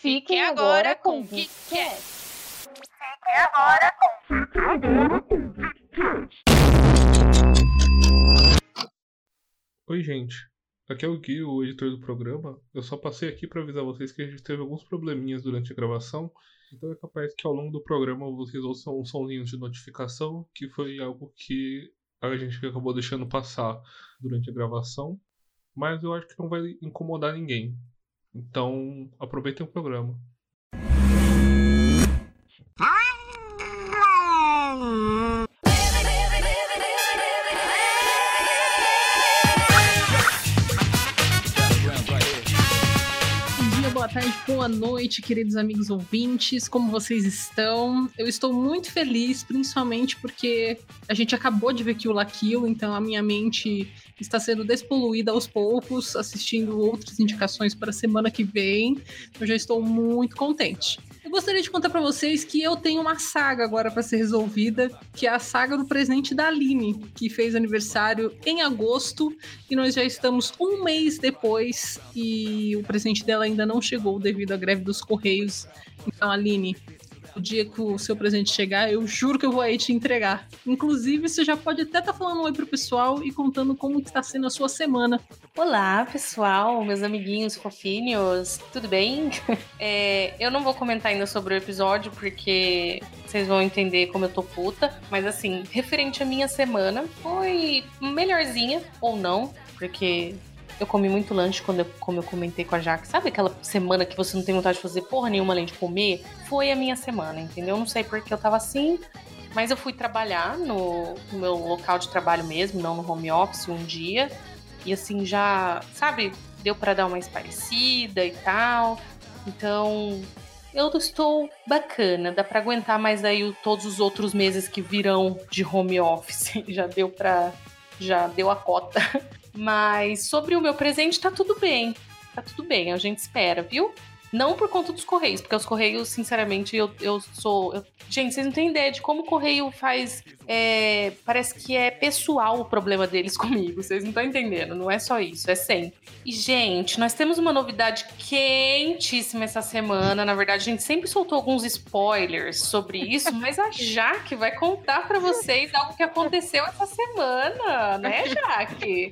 Fiquem agora com o Geekcast. Fiquem agora com Oi, gente. Aqui é o Gui, o editor do programa. Eu só passei aqui para avisar vocês que a gente teve alguns probleminhas durante a gravação. Então é capaz que ao longo do programa vocês ouçam um somzinho de notificação, que foi algo que a gente acabou deixando passar durante a gravação. Mas eu acho que não vai incomodar ninguém. Então aproveitem o programa. Tarde, boa noite, queridos amigos ouvintes. Como vocês estão? Eu estou muito feliz, principalmente porque a gente acabou de ver Kill la Kill, então a minha mente está sendo despoluída aos poucos, assistindo outras indicações para a semana que vem. Eu já estou muito contente. Eu gostaria de contar para vocês que eu tenho uma saga agora para ser resolvida, que é a saga do presente da Aline, que fez aniversário em agosto e nós já estamos um mês depois e o presente dela ainda não chegou devido à greve dos Correios. Então, Aline, o dia que o seu presente chegar, eu juro que eu vou aí te entregar. Inclusive, você já pode até estar falando um oi pro pessoal e contando como está sendo a sua semana. Olá, pessoal, meus amiguinhos fofinhos, tudo bem? É, eu não vou comentar ainda sobre o episódio porque vocês vão entender como eu tô puta, mas assim, referente à minha semana, foi melhorzinha ou não, porque eu comi muito lanche quando eu, como eu comentei com a Jaque. Sabe aquela semana que você não tem vontade de fazer porra nenhuma além de comer? Foi a minha semana, entendeu? Não sei porque eu tava assim, mas eu fui trabalhar no, no meu local de trabalho mesmo, não no home office, um dia. E assim, já, sabe, deu para dar uma esparecida e tal. Então, eu estou bacana, dá para aguentar mais aí todos os outros meses que virão de home office. Já deu pra. já deu a cota. Mas sobre o meu presente, tá tudo bem. Tá tudo bem, a gente espera, viu? Não por conta dos Correios, porque os Correios, sinceramente, eu, eu sou. eu- Gente, vocês não têm ideia de como o Correio faz. é, Parece que é pessoal o problema deles comigo. Vocês não estão entendendo. Não é só isso, é sempre. E, gente, nós temos uma novidade quentíssima essa semana. Na verdade, a gente sempre soltou alguns spoilers sobre isso, mas a Jaque vai contar pra vocês algo que aconteceu essa semana, né, Jaque?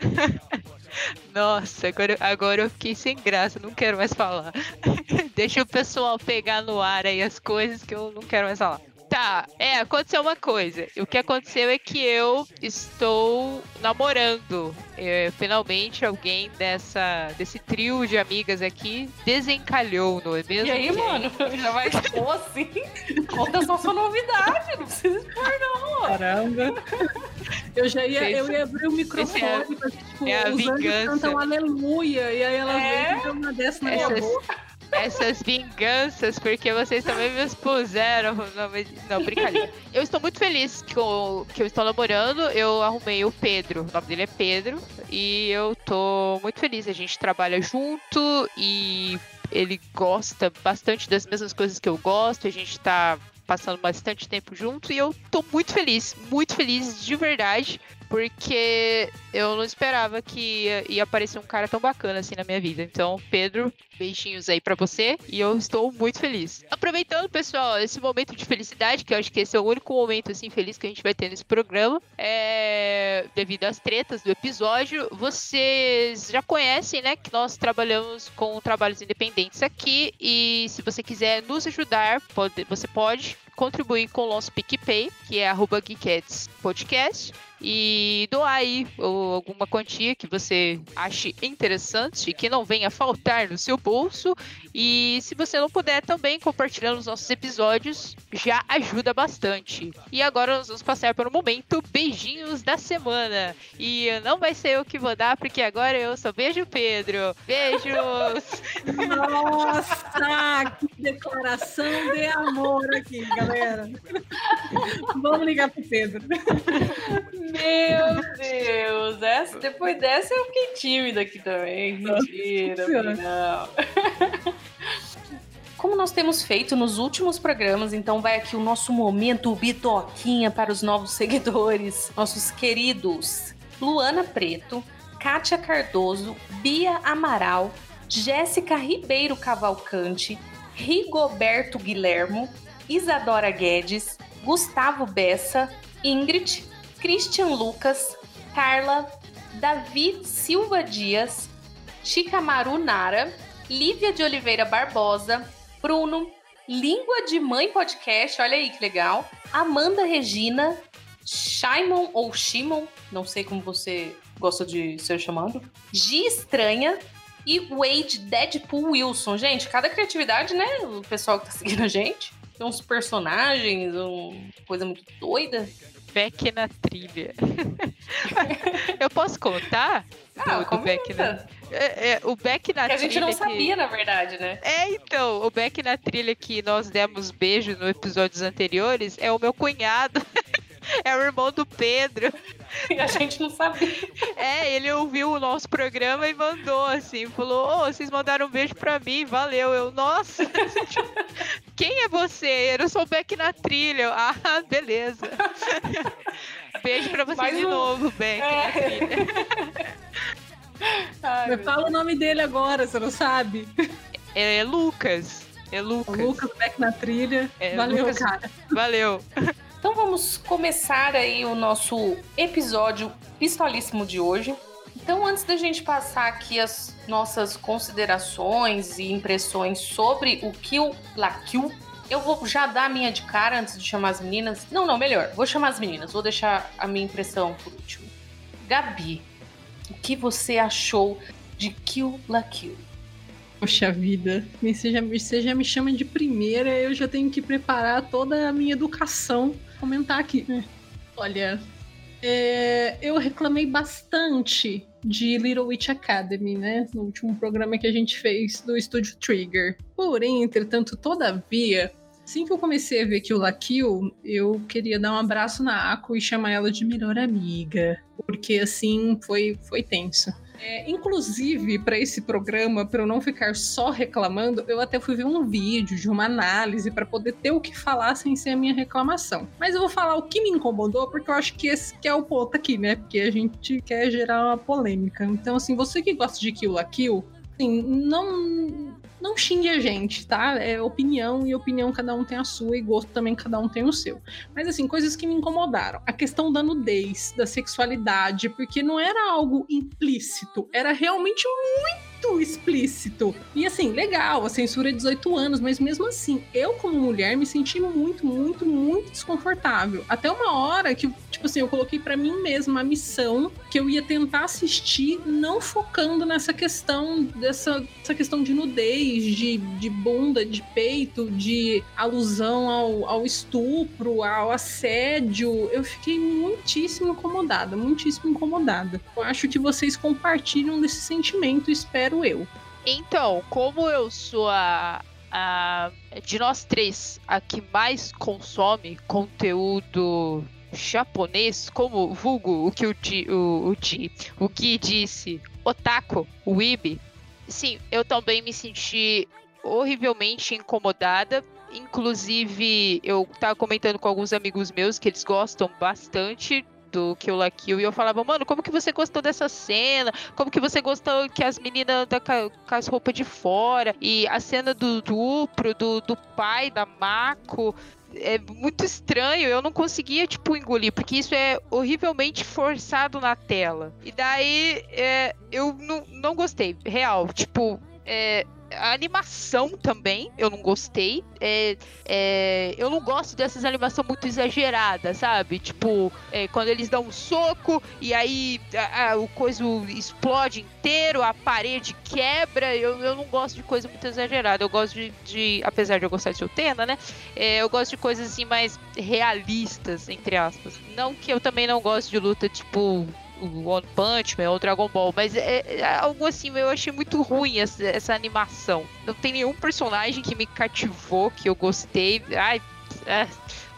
Nossa, agora, agora eu fiquei sem graça, não quero mais falar. Deixa o pessoal pegar no ar aí as coisas que eu não quero mais falar. Tá, é, aconteceu uma coisa. O que aconteceu é que eu estou namorando. É, finalmente alguém dessa, desse trio de amigas aqui desencalhou, não é mesmo? E aí, mano, já vai expor assim? Conta só sua novidade, não precisa expor, não. Caramba. Eu já ia, eu ia abrir o microfone é pra, tipo, é a os anjos vingança. cantam aleluia, e aí elas É? que deu uma dessa na minha Essas- boca. Essas vinganças, porque vocês também me expuseram. Não, mas- não, brincadeira. Eu estou muito feliz que eu, que eu estou namorando. Eu arrumei o Pedro, o nome dele é Pedro, e eu tô muito feliz. A gente trabalha junto e ele gosta bastante das mesmas coisas que eu gosto. A gente tá passando bastante tempo junto e eu tô muito feliz, muito feliz de verdade. Porque eu não esperava que ia, ia aparecer um cara tão bacana assim na minha vida. Então, Pedro, beijinhos aí pra você. E eu estou muito feliz. Aproveitando, pessoal, esse momento de felicidade, que eu acho que esse é o único momento assim feliz que a gente vai ter nesse programa. É, devido às tretas do episódio, vocês já conhecem, né, que nós trabalhamos com trabalhos independentes aqui. E se você quiser nos ajudar, pode, você pode contribuir com o nosso PicPay, que é arroba Podcast e doar aí alguma quantia que você ache interessante e que não venha faltar no seu bolso. E se você não puder também compartilhando os nossos episódios, já ajuda bastante. E agora nós vamos passar para o momento beijinhos da semana. E não vai ser eu que vou dar, porque agora eu sou beijo Pedro. Beijos! Nossa, que declaração de amor aqui, galera. Vamos ligar pro Pedro. Meu Deus, essa, depois dessa eu fiquei tímida aqui também. Mentira, não. Como nós temos feito nos últimos programas, então vai aqui o nosso momento bitoquinha para os novos seguidores, nossos queridos Luana Preto, Kátia Cardoso, Bia Amaral, Jéssica Ribeiro Cavalcante, Rigoberto Guilhermo, Isadora Guedes, Gustavo Bessa, Ingrid, Christian Lucas, Carla, Davi Silva Dias, Chicamaru Nara, Lívia de Oliveira Barbosa, Bruno, Língua de Mãe Podcast, olha aí que legal, Amanda Regina, Shimon ou Shimon, não sei como você gosta de ser chamado, Gi Estranha e Wade Deadpool Wilson. Gente, cada criatividade, né? O pessoal que tá seguindo a gente. Tem uns personagens, uma coisa muito doida. Beck na trilha. eu posso contar? Ah, do, do comenta. Beck na... É, é, o Beck na Que a trilha. gente não que- sabia, na verdade, né? É, então, o Beck na trilha que nós demos beijo no episódios anteriores é o meu cunhado. é o irmão do Pedro. E a gente não sabia. É, ele ouviu o nosso programa e mandou assim, falou: Ô, vocês mandaram um beijo pra mim, valeu. Eu, nossa, quem é você? Eu sou o Beck na trilha. Eu, Ah, beleza. Beijo pra você Mais de um. novo, Beck na É. trilha. Ai, meu fala o nome dele agora, você não sabe? É Lucas. É O Lucas. Lucas Beck na trilha. É, Valeu, Lucas- cara. Valeu. Então vamos começar aí o nosso episódio pistolíssimo de hoje. Então, antes da gente passar aqui as nossas considerações e impressões sobre o Kill La Kill, eu vou já dar a minha de cara antes de chamar as meninas. Não, não, melhor. Vou chamar as meninas. Vou deixar a minha impressão por último. Gabi, o que você achou de Kill La Kill? Poxa vida, você já, me- você já me chama de primeira, eu já tenho que preparar toda a minha educação comentar aqui, né? Olha, é, eu reclamei bastante de Little Witch Academy, né? No último programa que a gente fez do Estúdio Trigger. Porém, entretanto, todavia, assim que eu comecei a ver Kill La Kill, eu queria dar um abraço na Ako e chamar ela de melhor amiga. Porque assim, foi, foi tenso. É, inclusive, para esse programa, para eu não ficar só reclamando, eu até fui ver um vídeo de uma análise para poder ter o que falar sem ser a minha reclamação. Mas eu vou falar o que me incomodou, porque eu acho que esse que é o ponto aqui, né? Porque a gente quer gerar uma polêmica. Então, assim, você que gosta de Kill la Kill, assim, não. Não xingue a gente, tá? É opinião e opinião cada um tem a sua e gosto também cada um tem o seu. Mas assim, coisas que me incomodaram. A questão da nudez, da sexualidade, porque não era algo implícito, era realmente muito explícito. E assim, legal, a censura é 18 anos, mas mesmo assim, eu como mulher me senti muito, muito, muito desconfortável. Até uma hora que, tipo assim, eu coloquei pra mim mesma a missão que eu ia tentar assistir não focando nessa questão dessa, dessa questão de nudez, de, de bunda, de peito, de alusão ao, ao estupro, ao assédio. Eu fiquei muitíssimo incomodada, muitíssimo incomodada. Eu acho que vocês compartilham desse sentimento, espero eu. Então, como eu sou a, a- de nós três a que mais consome conteúdo japonês, como vulgo o que o, Di- o, o, Di- o Gui disse, otaku, weeb, sim, eu também me senti horrivelmente incomodada. Inclusive, eu tava comentando com alguns amigos meus que eles gostam bastante do Kill la Kill e eu falava, mano, como que você gostou dessa cena? Como que você gostou que as meninas andam com, a- com as roupas de fora? E a cena do duplo, do, do pai da Mako. É muito estranho, eu não conseguia, tipo, engolir, porque isso é horrivelmente forçado na tela. E daí, é, eu não, não gostei, real. Tipo, é, a animação também, eu não gostei. É, é, eu não gosto dessas animações muito exageradas, sabe? Tipo, é, quando eles dão um soco e aí a- a- o coisa explode inteiro, a parede quebra. Eu, eu não gosto de coisa muito exagerada. Eu gosto de, de- apesar de eu gostar de Utena, né? É, eu gosto de coisas assim mais realistas, entre aspas. Não que eu também não gosto de luta tipo o One Punch Man ou Dragon Ball, mas é, é algo assim, eu achei muito ruim essa, essa animação. Não tem nenhum personagem que me cativou, que eu gostei. Ai, é,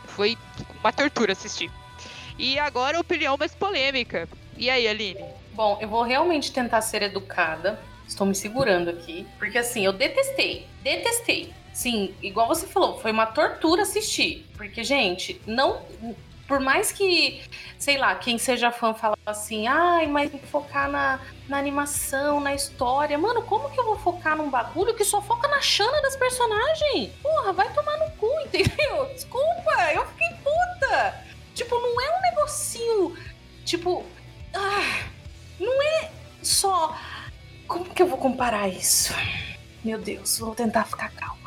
foi uma tortura assistir. E agora a opinião mais polêmica. E aí, Aline? Bom, eu vou realmente tentar ser educada. Estou me segurando aqui. Porque assim, eu detestei. Detestei. Sim, igual você falou, foi uma tortura assistir. Porque, gente, não. Por mais que, sei lá, quem seja fã fala assim, ai, mas tem que focar na, na animação, na história. Mano, como que eu vou focar num bagulho que só foca na chana das personagens? Porra, vai tomar no cu, entendeu? Desculpa, eu fiquei puta. Tipo, não é um negocinho. Tipo. Ah, não é só. Como que eu vou comparar isso? Meu Deus, vou tentar ficar calma.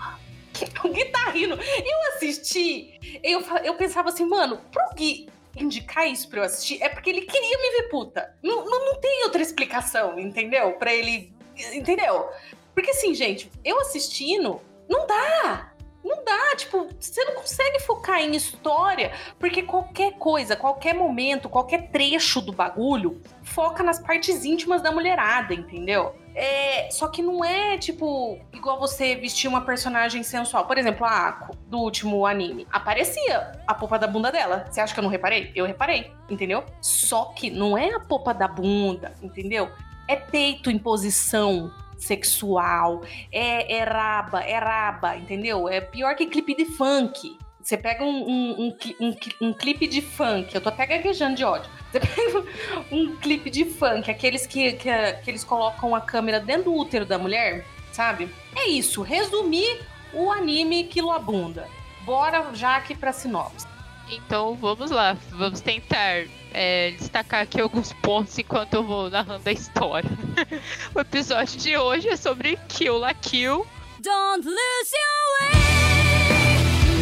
O Gui tá rindo. Eu assisti, eu, eu pensava assim, mano, pro Gui indicar isso pra eu assistir, é porque ele queria me ver puta. Não, não, não tem outra explicação, entendeu? Pra ele. Entendeu? Porque assim, gente, eu assistindo, não dá. Não dá, tipo, você não consegue focar em história, porque qualquer coisa, qualquer momento, qualquer trecho do bagulho foca nas partes íntimas da mulherada, entendeu? É, só que não é tipo igual você vestir uma personagem sensual. Por exemplo, a Ako, do último anime. Aparecia a polpa da bunda dela. Você acha que eu não reparei? Eu reparei, entendeu? Só que não é a polpa da bunda, entendeu? É peito em posição sexual, é, é raba, é raba, entendeu? É pior que clipe de funk. Você pega um, um, um, um um clipe de funk, eu tô até gaguejando de ódio. Você pega um clipe de funk, aqueles que, que, que eles colocam a câmera dentro do útero da mulher, sabe? É isso, resumir o anime Quilobunda. Bora já aqui pra sinopse. Então vamos lá, vamos tentar é, destacar aqui alguns pontos enquanto eu vou narrando a história. o episódio de hoje é sobre Kill la Kill. Don't lose your way.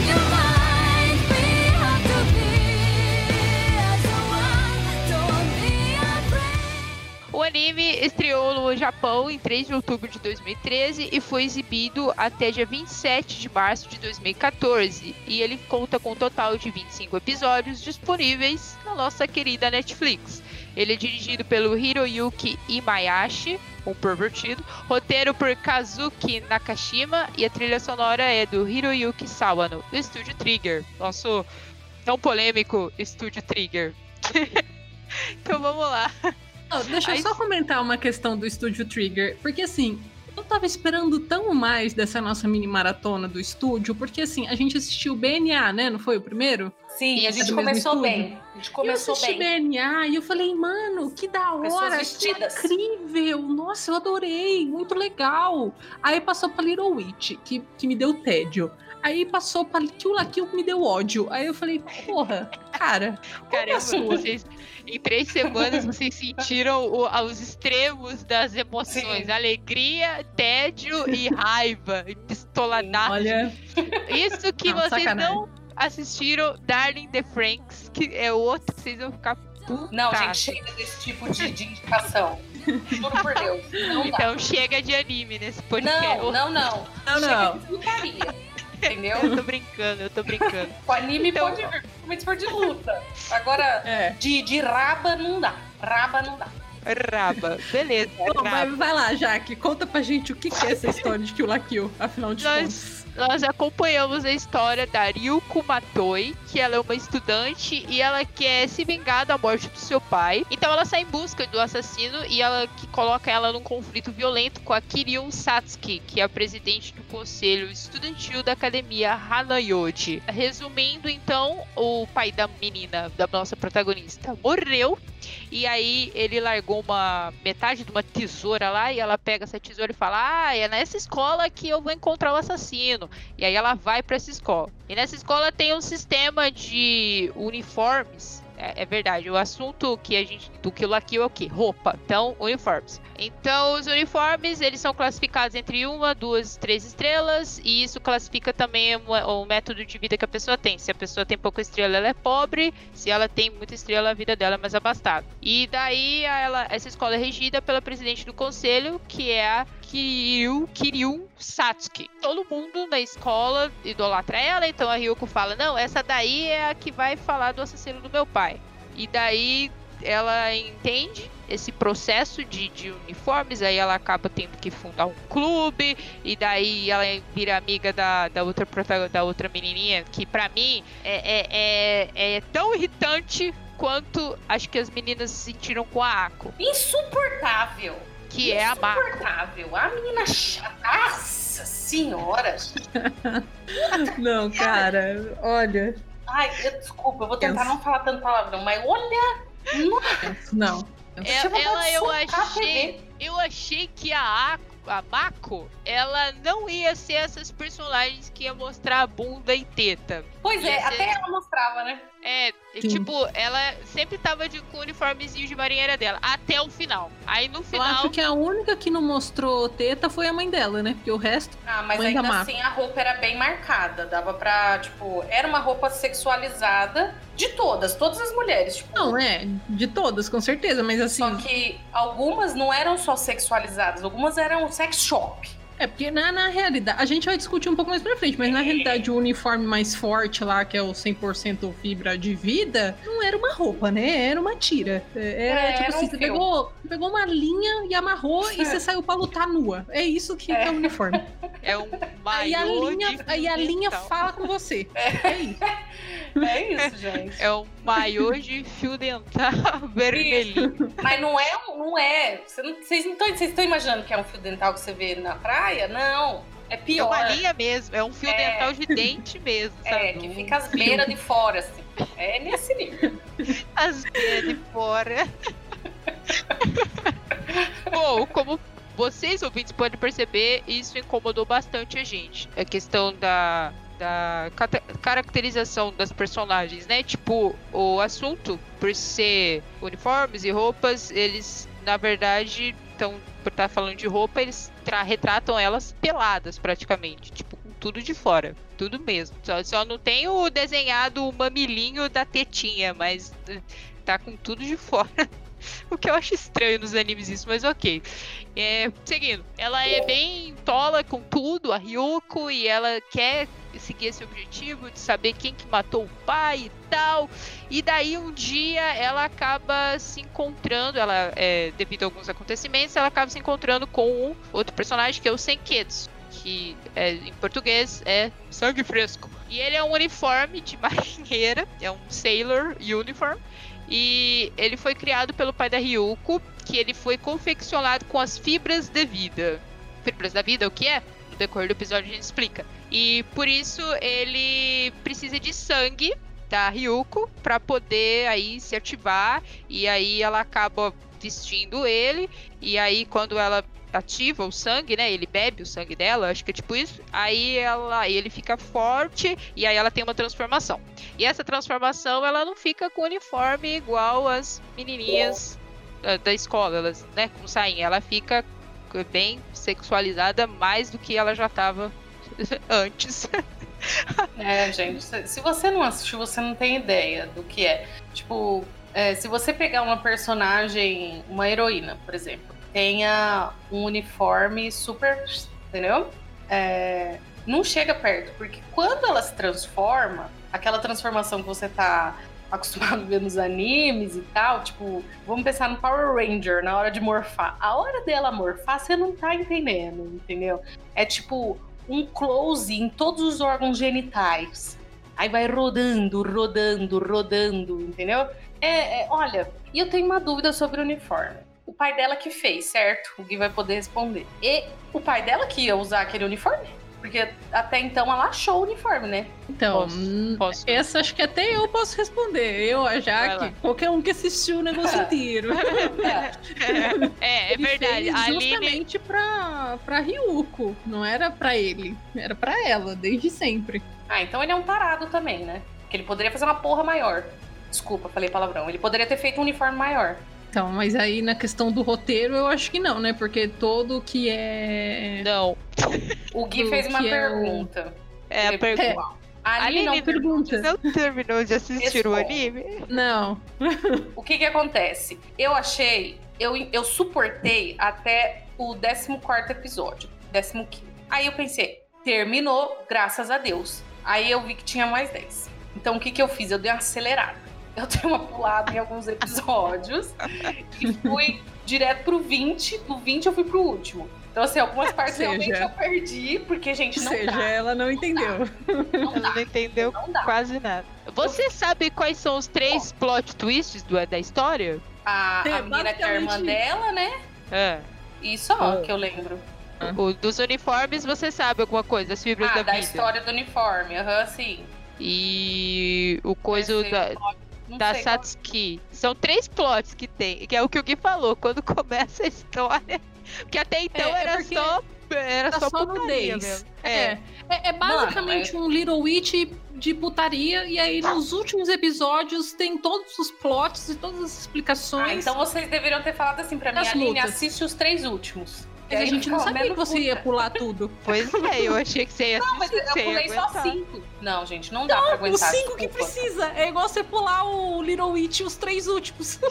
Your O anime estreou no Japão em 3 de outubro de 2013 e foi exibido até dia 27 de março de 2014. E ele conta com um total de 25 episódios disponíveis na nossa querida Netflix. Ele é dirigido pelo Hiroyuki Imayashi, um pervertido, roteiro por Kazuki Nakashima e a trilha sonora é do Hiroyuki Sawano, do estúdio Trigger, nosso tão polêmico estúdio Trigger. então vamos lá. Não, deixa eu Aí- só comentar uma questão do Estúdio Trigger, porque assim, eu tava esperando tão mais dessa nossa mini maratona do estúdio, porque assim, a gente assistiu o BNA, né? Não foi o primeiro? Sim, a gente começou bem. A gente começou eu assisti bem. BNA e eu falei, mano, que da hora, que incrível, nossa, eu adorei, muito legal. Aí passou pra Little Witch, que, que me deu tédio. Aí passou pra Kill la Kill, que me deu ódio. Aí eu falei, porra, cara, é Caramba, sua? vocês, em três semanas vocês sentiram o- os extremos das emoções: Sim. alegria, tédio e raiva, e pistoladaço. Olha, Isso que Não, vocês sacanagem. não assistiram, Darling the Franks, que é o outro que vocês vão ficar putaço. Não, gente, chega desse tipo de, de indicação. Juro por Deus. Não dá. Então chega de anime nesse podcast. Não, não, não. Não, Chega não. de. Entendeu? Eu tô brincando, eu tô brincando. O anime Então- pode vir, principalmente se for de luta. Agora, é. de, de raba não dá. Raba não dá. Raba, beleza. Bom, raba. vai, vai lá, Jaque, conta pra gente o que, que é essa história de Kill la Kill, afinal de Nós- contas. Nós acompanhamos a história da Ryuko Matoi, que ela é uma estudante e ela quer se vingar da morte do seu pai. Então ela sai em busca do assassino e ela que coloca ela num conflito violento com a Kiryu Satsuki, que é a presidente do conselho estudantil da academia Hanayoji. Resumindo, então, o pai da menina, da nossa protagonista, morreu. E aí ele largou uma metade de uma tesoura lá e ela pega essa tesoura e fala: Ah, é nessa escola que eu vou encontrar o assassino. E aí ela vai pra essa escola. E nessa escola tem um sistema de uniformes. É, é verdade, o assunto que a gente do Kill la Kill é o quê? Roupa. Então, uniformes. Então, os uniformes, eles são classificados entre uma, duas, três estrelas, e isso classifica também o, o método de vida que a pessoa tem. Se a pessoa tem pouca estrela, ela é pobre, se ela tem muita estrela, a vida dela é mais abastada. E daí, ela, essa escola é regida pela presidente do conselho, que é a Kiryu, Kiryu Satsuki. Todo mundo na escola idolatra ela, então a Ryuko fala: Não, essa daí é a que vai falar do assassino do meu pai. E daí ela entende esse processo de, de uniformes, aí ela acaba tendo que fundar um clube, e daí ela vira amiga da, da outra da outra menininha, que pra mim é, é, é, é tão irritante quanto acho que as meninas se sentiram com a Ako, Insuportável. Que é a. Insuportável. A menina chata. Nossa senhora. Não, cara, olha. Ai, eu- desculpa, eu vou tentar Pensa. não falar tanto palavrão, mas olha. Não. É- ela eu achei. Eu achei que a, A- a Mako, ela não ia ser essas personagens que ia mostrar a bunda e teta. Pois é, ser- até ela mostrava, né? É, Sim. tipo, ela sempre tava de, com o uniformezinho de marinheira dela, até o final. Aí no Eu final. acho que a única que não mostrou teta foi a mãe dela, né? Porque o resto. Ah, mas ainda assim a roupa era bem marcada. Dava pra, tipo, era uma roupa sexualizada de todas, todas as mulheres. Tipo, Não, é, de todas, com certeza, mas assim. Só que algumas não eram só sexualizadas, algumas eram sex shop. É, porque na, na realidade, a gente vai discutir um pouco mais pra frente, mas na realidade o uniforme mais forte lá, que é o 100% fibra de vida, não era uma roupa, né? Era uma tira. É, Era, É, tipo era um assim, você fio. pegou, você pegou uma linha e amarrou e você saiu pra lutar nua. É isso que é, É. o uniforme. É um Aí a linha, de aí a linha fala com você. É isso. É isso, gente. É um maiô de fio dental vermelhinho. Mas não é, um- não é. Você Vocês não estão vocês estão imaginando que é um fio dental que você vê na praia? Não. É É pior. uma linha mesmo, é um fio É. dental de dente mesmo, sabe? É, que fica as beiras de fora, assim. É nesse nível. as beiras de fora. Bom, como vocês ouvintes podem perceber, isso incomodou bastante a gente. A questão da, da caracterização das personagens, né? Tipo, o assunto, por ser uniformes e roupas, eles, na verdade, estão, por estar falando de roupa, eles tra- retratam elas peladas, praticamente. Tipo, com tudo de fora. Tudo mesmo. Só, só não tem o desenhado o mamilinho da tetinha, mas eh, tá com tudo de fora. O que eu acho estranho nos animes isso, mas ok. É, seguindo, ela é bem tola com tudo, a Ryuko, e ela quer seguir esse objetivo de saber quem que matou o pai e tal. E daí um dia ela acaba se encontrando, ela é, devido a alguns acontecimentos, ela acaba se encontrando com um outro personagem que é o Senketsu, que é, em português é sangue fresco. E ele é um uniforme de marinheira, é um sailor uniform. E ele foi criado pelo pai da Ryuko, que ele foi confeccionado com as fibras da vida. Fibras da vida, o que é? No decorrer do episódio a gente explica. E por isso ele precisa de sangue da Ryuko para poder aí se ativar e aí ela acaba vestindo ele e aí quando ela ativa o sangue, né? Ele bebe o sangue dela, acho que é tipo isso. Aí ela, ele fica forte e aí ela tem uma transformação. E essa transformação, ela não fica com uniforme igual as menininhas da, da escola, elas, né, com sainha. Ela fica bem sexualizada mais do que ela já tava antes. É, gente, se se você não assistiu, você não tem ideia do que é. Tipo, é, se você pegar uma personagem, uma heroína, por exemplo, tenha um uniforme super. Entendeu? É, não chega perto, porque quando ela se transforma, aquela transformação que você tá acostumado a ver nos animes e tal, tipo, vamos pensar no Power Ranger na hora de morfar. A hora dela morfar, você não tá entendendo, entendeu? É tipo um close em todos os órgãos genitais. Aí vai rodando, rodando, rodando, entendeu? É, é, olha, e eu tenho uma dúvida sobre o uniforme. O pai dela que fez, certo? O Gui vai poder responder. E o pai dela que ia usar aquele uniforme? Porque até então ela achou o uniforme, né? Então, Posso- hum, posso. essa acho que até eu posso responder. Eu, a Jaque, qualquer um que assistiu o negócio inteiro. É, é Ele verdade. Aline justamente pra, pra Ryuko. Não era pra ele. Era pra ela, desde sempre. Ah, então ele é um tarado também, né? Que ele poderia fazer uma porra maior. Desculpa, falei palavrão. Ele poderia ter feito um uniforme maior. Então, mas aí na questão do roteiro, eu acho que não, né? Porque todo que é. não. O Gui fez uma é pergunta. É a Ele- pergunta. A Aline não Pergunta. Não terminou de assistir o anime? Não. O que que acontece? Eu achei, eu, eu suportei até o 14 episódio, 15. Aí eu pensei, terminou, graças a Deus. Aí eu vi que tinha mais 10. Então o que que eu fiz? Eu dei uma acelerada. Eu dei uma pulada em alguns episódios e fui direto pro 20. Do 20 eu fui pro último. Então, assim, algumas partes seja- realmente eu perdi, porque, gente, Ou não seja, dá. ela não entendeu. Não Ela dá. não entendeu Não dá. quase nada. Você sabe quais são os três plot twists do- da história? A, É, a menina que é a irmã dela, né? É. E só É. que eu lembro. O, dos uniformes, você sabe alguma coisa, das fibras Ah, da, da vida. história do uniforme, aham, sim. E o coisa Esse da, plot, não da qual- Satsuki. São três plots que tem, que é o que o Gui falou, quando começa a história. Porque até então É, é era porque só. Era Tá só, só putaria nudez. mesmo. É. É, é basicamente um Little Witch de putaria, e aí nos últimos episódios tem todos os plots e todas as explicações. Ah, então vocês deveriam ter falado assim pra mim, Aline, assiste os três últimos. Mas a gente não sabia que você ia pular. tudo. Pois é, eu achei que você ia Não, mas eu pulei só aguentar. cinco. Não, gente, não dá pra Os aguentar. cinco que precisa. É igual você pular o Little Witch os três últimos.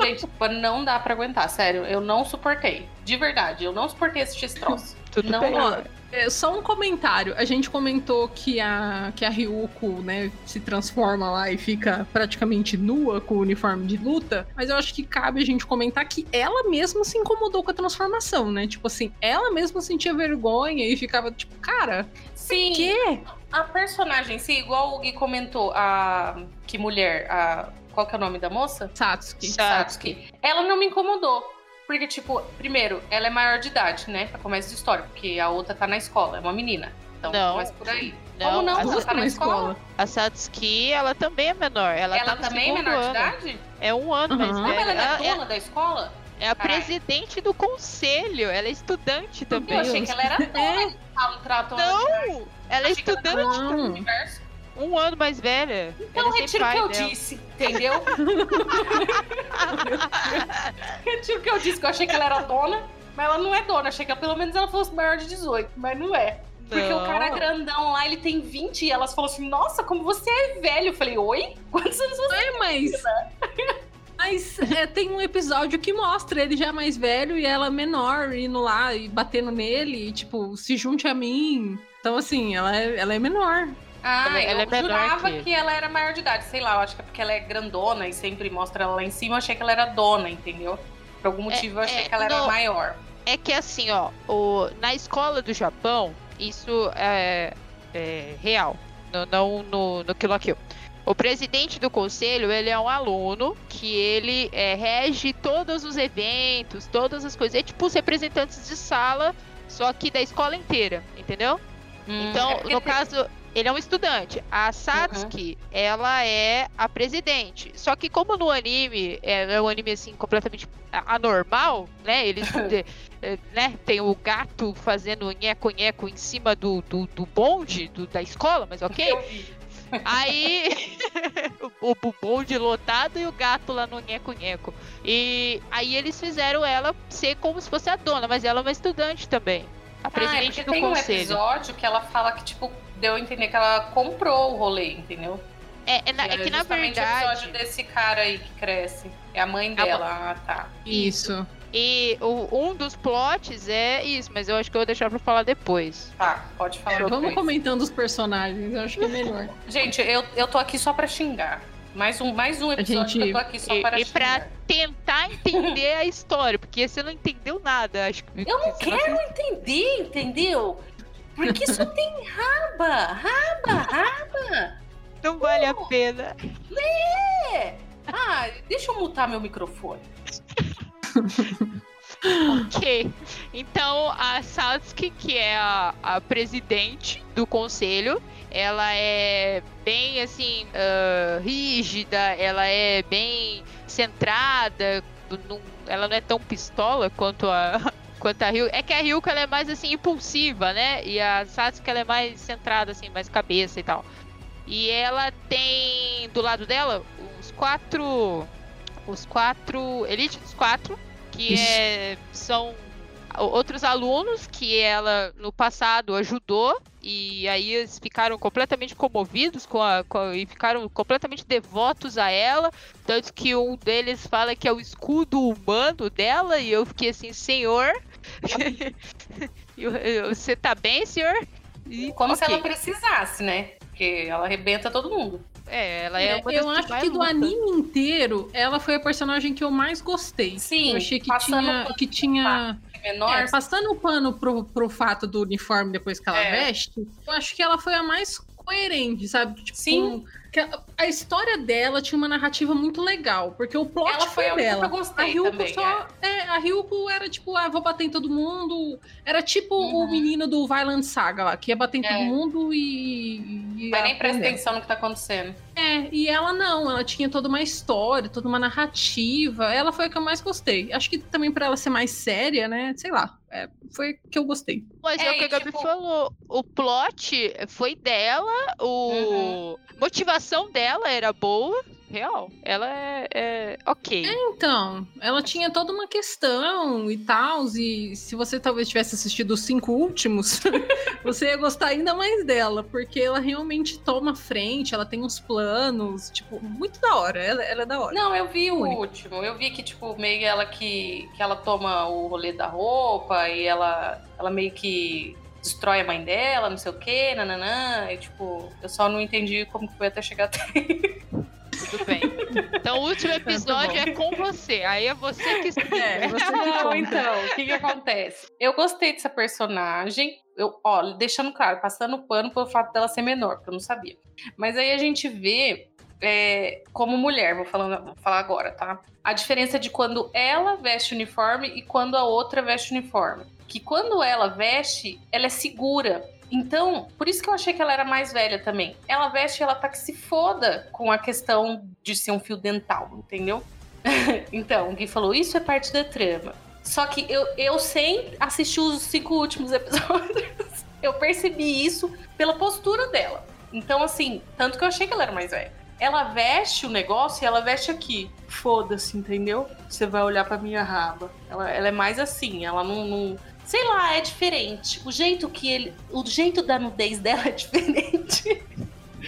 Gente, não dá pra aguentar, sério. Eu não suportei. De verdade, eu não suportei assistir esse troço. Tudo não bem. dá. É, só um comentário. A gente comentou que a, que a Ryuko, né, se transforma lá e fica praticamente nua com o uniforme de luta. Mas eu acho que cabe a gente comentar que ela mesma se incomodou com a transformação, né? Tipo assim, ela mesma sentia vergonha e ficava tipo, cara, Sim, que? a personagem, sim, igual o Gui comentou, a. Que mulher? A. Qual que é o nome da moça? Satsuki. Satsuki. Ela não me incomodou. Porque, tipo, primeiro, ela é maior de idade, né? Pra começo de história, porque a outra tá na escola, é uma menina. Então, Não. começa por aí. Não, Como não? a, Ela tá na na escola. a Satsuki, ela também é menor. Ela, Ela, tá também é menor de ano. idade? É um ano mais Uhum. Não, velha. ela não é Ela é, dona da escola? é a Caralho. presidente do conselho. Ela é estudante Eu também. achei que ela era dona. Ela tratou ela de- Não! Ela é ela estudante. no Não. universo. Um ano mais velha. Então retiro o que eu dela. disse, entendeu? retiro o que eu disse, que eu achei que ela era dona, mas ela não é dona. Achei que pelo menos ela fosse maior de 18, mas não é. Porque o cara Não. grandão lá, ele tem 20 e elas falam assim, nossa, como você é velho. Eu falei, oi? Quantos anos você É, mas. Mas é, tem um episódio que mostra ele já mais velho e ela menor, indo lá e batendo nele, e, tipo, se junte a mim. Então, assim, ela é, ela é menor. Ah, Ela- ela eu é menor jurava que- que... ela era maior de idade. Sei lá, eu acho que é porque ela é grandona e sempre mostra ela lá em cima. Eu achei que ela era dona, entendeu? Por algum motivo eu achei é, que ela era maior. É que assim, ó, o, na escola do Japão, isso é, é real. No, não no, no Kill la Kill. O presidente do conselho, ele é um aluno que ele é, rege todos os eventos, todas as coisas. É tipo os representantes de sala, só que da escola inteira, entendeu? Hum, Então, é no tem- caso, ele é um estudante. A Satsuki, ela é a presidente. Só que como no anime, é, é um anime assim completamente anormal, né? Eles eh, né, tem o gato fazendo nheco-nheco em cima do, do, do bonde do- da escola, mas ok. Aí o, o bonde lotado e o gato lá no nheco-nheco. E aí eles fizeram ela ser como se fosse a dona, mas ela é uma estudante também. A Ah, é presidente porque do tem um conselho. episódio que ela fala que, tipo, deu a entender que ela comprou o rolê, entendeu? É, é, na- é que na justamente o verdade. episódio desse cara aí que cresce. É a mãe A dela. Ah, tá. Isso. E o- um dos plots é isso, mas eu acho que eu vou deixar pra falar depois. Tá, pode falar. É, vamos depois. comentando os personagens, eu acho que é melhor. Gente, eu, eu tô aqui só pra xingar. Mais um, mais um episódio gente- que eu tô aqui só E, para e pra tentar entender a história, porque você não entendeu nada, acho que. Eu não quero entender, entendeu? Porque só tem raba, raba, raba. Não vale a pena. É. Ah, deixa eu mutar meu microfone. Ok. Então a Satsuki, que é a, a presidente do conselho, ela é bem assim, ah, rígida, ela é bem centrada, não- ela não é tão pistola quanto a. Quanto a Ryuko. É que a Ryuko ela é mais assim impulsiva, né? E a Satsuki ela é mais centrada, assim, mais cabeça e tal. E ela tem do lado dela os quatro. Os quatro. Elite dos quatro. Que é, são outros alunos que ela no passado ajudou. E aí eles ficaram completamente comovidos com a, com a- e ficaram completamente devotos a ela. Tanto que um deles fala que é o escudo humano dela. E eu fiquei assim, senhor. Você tá bem, senhor? E, Como se ok. ela precisasse, né? Porque ela arrebenta todo mundo. É, ela é, É, uma das eu acho que do luta. anime inteiro, ela foi a personagem que eu mais gostei. Sim, eu achei que tinha, que tinha Menor. É, passando o pano pro, pro fato do uniforme depois que ela É. veste, eu acho que ela foi a mais coerente, sabe? Tipo, Sim. a, a história dela tinha uma narrativa muito legal, porque o plot Ela foi a única dela. eu gostei a Ryuko também, só. É. a Ryuko era tipo, ah, vou bater em todo mundo. Era tipo o Uhum. menino do Violent Saga lá, que ia bater em todo É. mundo e. e ia nem aprender. atenção no que tá acontecendo. É, e ela não, ela tinha toda uma história, toda uma narrativa. Ela foi a que eu mais gostei. Acho que também pra ela ser mais séria, né? Sei lá. é, foi a que eu gostei. Mas é, É, o que a Gabi tipo- falou. O plot foi dela, o Uhum. motivação dela era boa, real. Ela é, é ok. Então, ela tinha toda uma questão e tal, e se você talvez tivesse assistido os cinco últimos, você ia gostar ainda mais dela, porque ela realmente toma frente, ela tem uns planos, tipo, muito da hora, ela, ela é da hora. Não, eu vi o último. Eu vi que, tipo, meio ela que, que ela toma o rolê da roupa e ela, ela meio que destrói a mãe dela, não sei o quê, nananã. E, tipo, eu só não entendi como que foi até chegar até. Tudo bem. Então o último episódio é com você. Aí é você que É, você que Não, então, o que que acontece? Eu gostei dessa personagem. Eu, ó, deixando claro, passando pano pelo fato dela ser menor, porque eu não sabia. Mas aí a gente vê é, como mulher, vou, falando, vou falar agora, tá? A diferença de quando ela veste uniforme e quando a outra veste uniforme. Que quando ela veste, ela é segura. Então, por isso que eu achei que ela era mais velha também. Ela veste e ela tá que se foda com a questão de ser um fio dental, entendeu? então, o Gui falou, isso é parte da trama. Só que eu, eu sem assistir os cinco últimos episódios, eu percebi isso pela postura dela. Então, assim, tanto que eu achei que ela era mais velha. Ela veste o negócio e ela veste aqui. Foda-se, entendeu? Você vai olhar pra minha raba. Ela, ela é mais assim, ela não, não- Sei lá, é diferente. O jeito que ele. O jeito da nudez dela é diferente.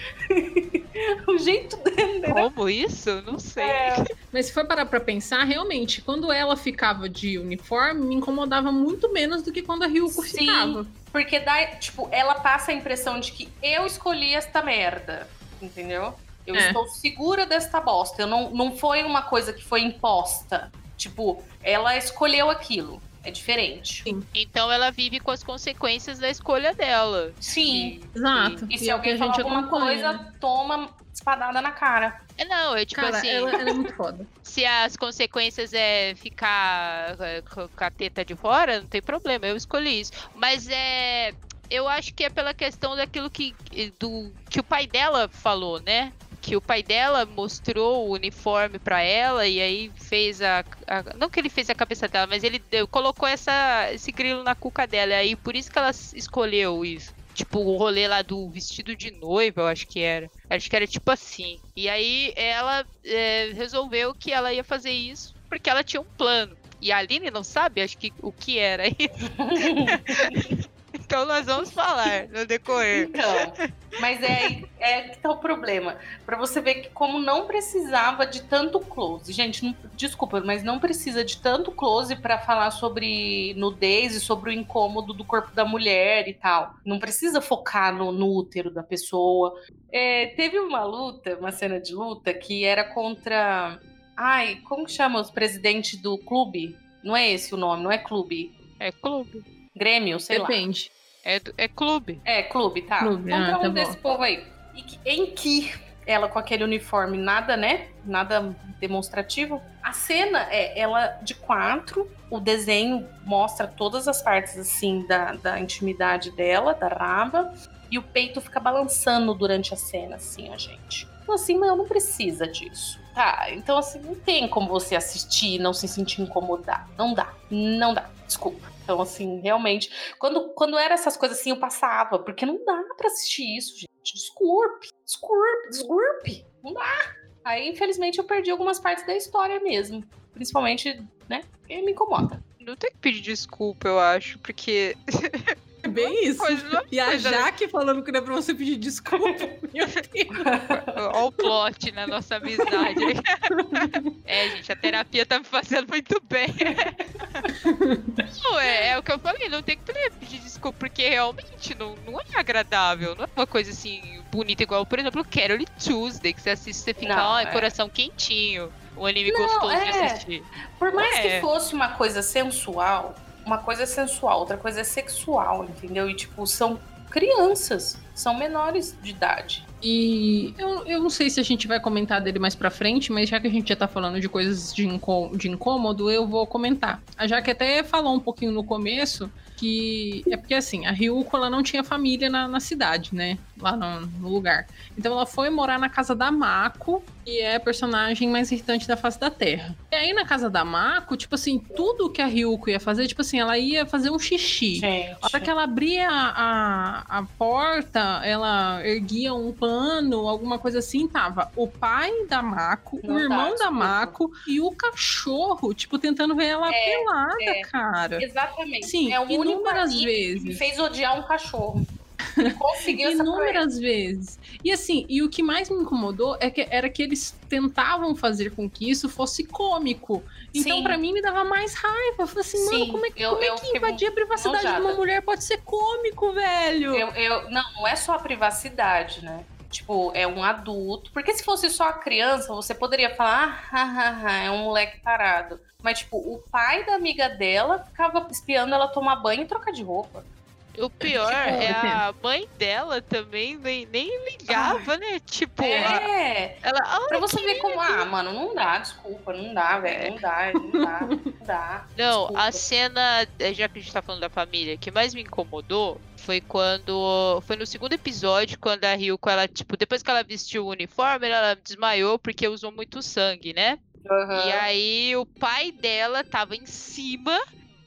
o jeito dela. Como isso? Não sei. É, Mas se for parar pra pensar, realmente, quando ela ficava de uniforme, me incomodava muito menos do que quando a Ryuko Sim. ficava. Porque dá, tipo, ela passa a impressão de que eu escolhi esta merda. Entendeu? Eu É. estou segura desta bosta. Eu não, não foi uma coisa que foi imposta. Tipo, ela escolheu aquilo. É diferente. Então ela vive com as consequências da escolha dela. Sim. Exato. E E se é o alguém falar gente alguma acompanha, né? coisa, toma espadada na cara. É, não, é tipo Cara, assim, ela, ela é muito foda. se as consequências é ficar é, com com a teta de fora, não tem problema, eu escolhi isso. Mas é. Eu acho que é pela questão daquilo que, do, que o pai dela falou, né? Que o pai dela mostrou o uniforme pra ela e aí fez a, a- Não que ele fez a cabeça dela, mas ele deu- colocou essa, esse grilo na cuca dela. E aí por isso que ela escolheu isso. Tipo, o rolê lá do vestido de noiva, eu acho que era. Acho que era tipo assim. E aí ela é, resolveu que ela ia fazer isso porque ela tinha um plano. E a Aline não sabe, acho que o que era isso. então nós vamos falar no decorrer. Então, mas é, é que tá o problema. Pra você ver que como não precisava de tanto close. Gente, não- desculpa, mas não precisa de tanto close pra falar sobre nudez e sobre o incômodo do corpo da mulher e tal. Não precisa focar no, no útero da pessoa. É, teve uma luta, uma cena de luta que era contra. Ai, como que chama os presidentes do clube? Não é esse o nome, não é clube. É clube. Grêmio, sei lá. Depende. É, do- é clube. É, clube, tá. Clube, ah, um tá desse povo aí. E que- em que ela com aquele uniforme, nada, né? Nada demonstrativo. A cena é ela de quatro, o desenho mostra todas as partes, assim, da, da intimidade dela, da raba, e o peito fica balançando durante a cena, assim, a gente. Então, assim, meu, não precisa disso. Tá, então assim, não tem como você assistir e não se sentir incomodado. Não dá, não dá, desculpa. Então, assim, realmente, quando, quando era essas coisas assim, eu passava, porque não dá pra assistir isso, gente. Desculpe, desculpe, desculpe. Não dá. Aí, infelizmente, eu perdi algumas partes da história mesmo. Principalmente, né? Porque me incomoda. Não tem que pedir desculpa, eu acho, porque. Bem isso. Coisa, E a coisa- Jaque falando que não é pra você pedir desculpa. Meu Deus. Olha o plot na nossa amizade. é, gente, a terapia tá me fazendo muito bem. não, é, é o que eu falei, não tem que pedir desculpa, porque realmente não, não é agradável, não é uma coisa assim bonita igual, por exemplo, Carol Tuesday, que você assiste e você fica, ai, é. coração quentinho, um anime Não, gostoso de é. assistir. Por mais É. que fosse uma coisa sensual, uma coisa é sensual, outra coisa é sexual, entendeu? E, tipo, são crianças, são menores de idade. E eu, eu não sei se a gente vai comentar dele mais pra frente, mas já que a gente já tá falando de coisas de, incô- de incômodo, eu vou comentar. A Jaque até falou um pouquinho no começo que é porque assim, a Ryuko ela não tinha família na, na cidade, né? Lá no, no lugar. Então ela foi morar na casa da Mako, que é a personagem mais irritante da face da Terra. E aí na casa da Mako, tipo assim, tudo que a Ryuko ia fazer, tipo assim, ela ia fazer um xixi. Gente. A hora que ela abria a, a porta, ela erguia um pano, alguma coisa assim, tava o pai da Mako, Não o irmão da. Mako e o cachorro, tipo, tentando ver ela É, pelada, é. cara. Exatamente. Sim, é o único inúmeras anime que me vezes. fez odiar um cachorro. Conseguiu. Inúmeras vezes. E assim, e o que mais me incomodou é que era que eles tentavam fazer com que isso fosse cômico. Então, pra mim, me dava mais raiva. Eu falei assim, Sim, mano, como é, que- eu- como é eu que fiquei invadir a privacidade de uma mulher pode ser cômico, velho? Eu, eu- não, não é só a privacidade, né? Tipo, é um adulto. Porque se fosse só a criança, você poderia falar, ah, ah, ah, é um moleque parado. Mas, tipo, o pai da amiga dela ficava espiando ela tomar banho e trocar de roupa. O pior Tipo, é a mãe dela também nem, nem ligava, né? Tipo, É, ela. "Ah, pra você ver como, ah, mano, não dá, desculpa, não dá, velho, não dá, não dá, não dá. Não, desculpa. a cena, eh, já que a gente tá falando da família, que mais me incomodou foi quando. Foi no segundo episódio, quando a Ryuko, ela, tipo, depois que ela vestiu o uniforme, ela desmaiou porque usou muito sangue, né? Aham. E aí o pai dela tava em cima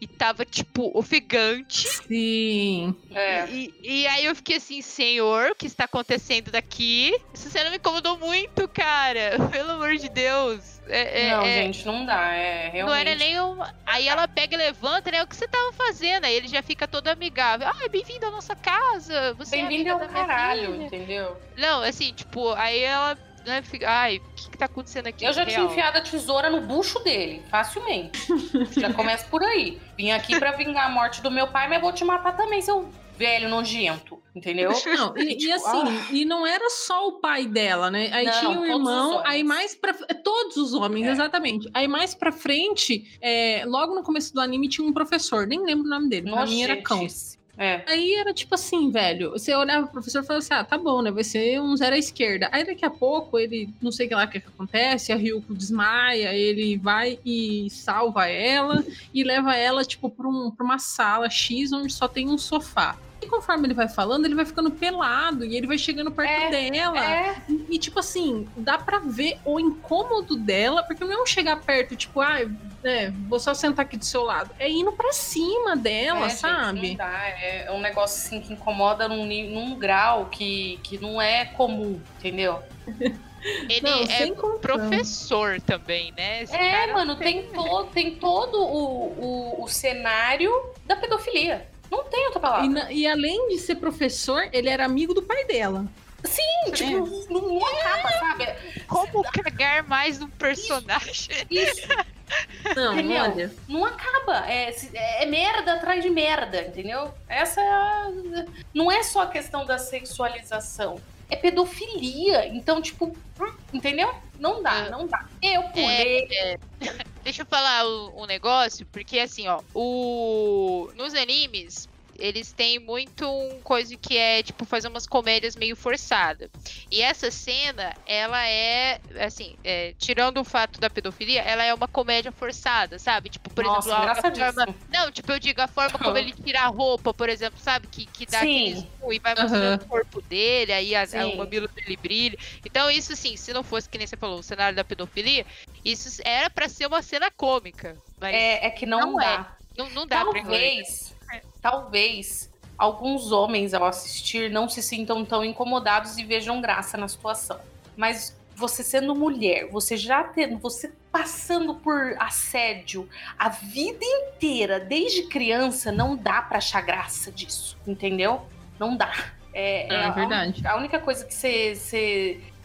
e tava, tipo, ofegante. Sim. É. E, e aí eu fiquei assim, senhor, o que está acontecendo daqui? Essa cena me incomodou muito, cara. Pelo amor de Deus. É, é- não, é- gente, não dá, é realmente. Não era nem um. Aí ela pega e levanta, né? O que você tava fazendo? Aí ele já fica todo amigável. Ah, bem-vindo à nossa casa. Você Bem-vindo é ao caralho, filha." entendeu? Não, assim, tipo, aí ela né, fica. Ai, o que, que tá acontecendo aqui? Eu já tinha enfiado a tesoura no bucho dele, facilmente. já começa por aí. Vim aqui pra vingar a morte do meu pai, mas vou te matar também, seu velho nojento, entendeu? Não, e, e Tipo, assim, e não era só o pai dela, né? Aí Não, tinha o irmão, aí mais pra. Todos os homens, É. exatamente. Aí mais pra frente, é, logo no começo do anime tinha um professor, nem lembro o nome dele, pra mim era cão. É. Aí era tipo assim, velho. Você olhava pro professor e falava assim: ah, tá bom, né? Vai ser um zero à esquerda. Aí daqui a pouco ele, não sei o que lá que, que acontece, a Ryuko desmaia, ele vai e salva ela e leva ela, tipo, pra, um, pra uma sala X onde só tem um sofá. E conforme ele vai falando, ele vai ficando pelado e ele vai chegando perto É, dela. É, E, e, tipo assim, dá pra ver o incômodo dela, porque não é um chegar perto, tipo, ah, é, vou só sentar aqui do seu lado. É indo pra cima dela, é, gente, sabe? não dá. É um negócio assim que incomoda num, num grau que, que não é comum, entendeu? Ele Não, é professor também, né? Esse É, cara mano, tem, to, tem todo o, o, o cenário da pedofilia. Não tem outra palavra. E, na- e além de ser professor, ele era amigo do pai dela. Sim, tipo, não, não acaba, sabe? Como cagar mais num personagem? Isso, Não, Entendeu? olha. não acaba. É, se- é merda atrás de merda, entendeu? Essa é a... Não é só a questão da sexualização. É pedofilia. Então, tipo, entendeu? Não dá, É. não dá. Eu pulei. Deixa eu falar um um negócio, porque assim, ó, o nos animes eles têm muito um coisa que é tipo fazer umas comédias meio forçadas. E essa cena, ela é assim, é, tirando o fato da pedofilia, ela é uma comédia forçada, sabe? Tipo, por Nossa, exemplo, a- forma, não, tipo, eu digo a forma como ele tira a roupa, por exemplo, sabe? Que, que dá Sim. aquele zoom e vai mostrando Aham. o corpo dele, aí a, a- o mamilo dele brilha. Então, isso assim, se não fosse, que nem você falou, o cenário da pedofilia, isso era pra ser uma cena cômica. Mas É, é que não, Não é. dá. não, não dá. Talvez, talvez alguns homens ao assistir não se sintam tão incomodados e vejam graça na situação. Mas você sendo mulher, você já tendo, você passando por assédio a vida inteira, desde criança, não dá pra achar graça disso, entendeu? Não dá. É, É a- verdade. A única coisa que você,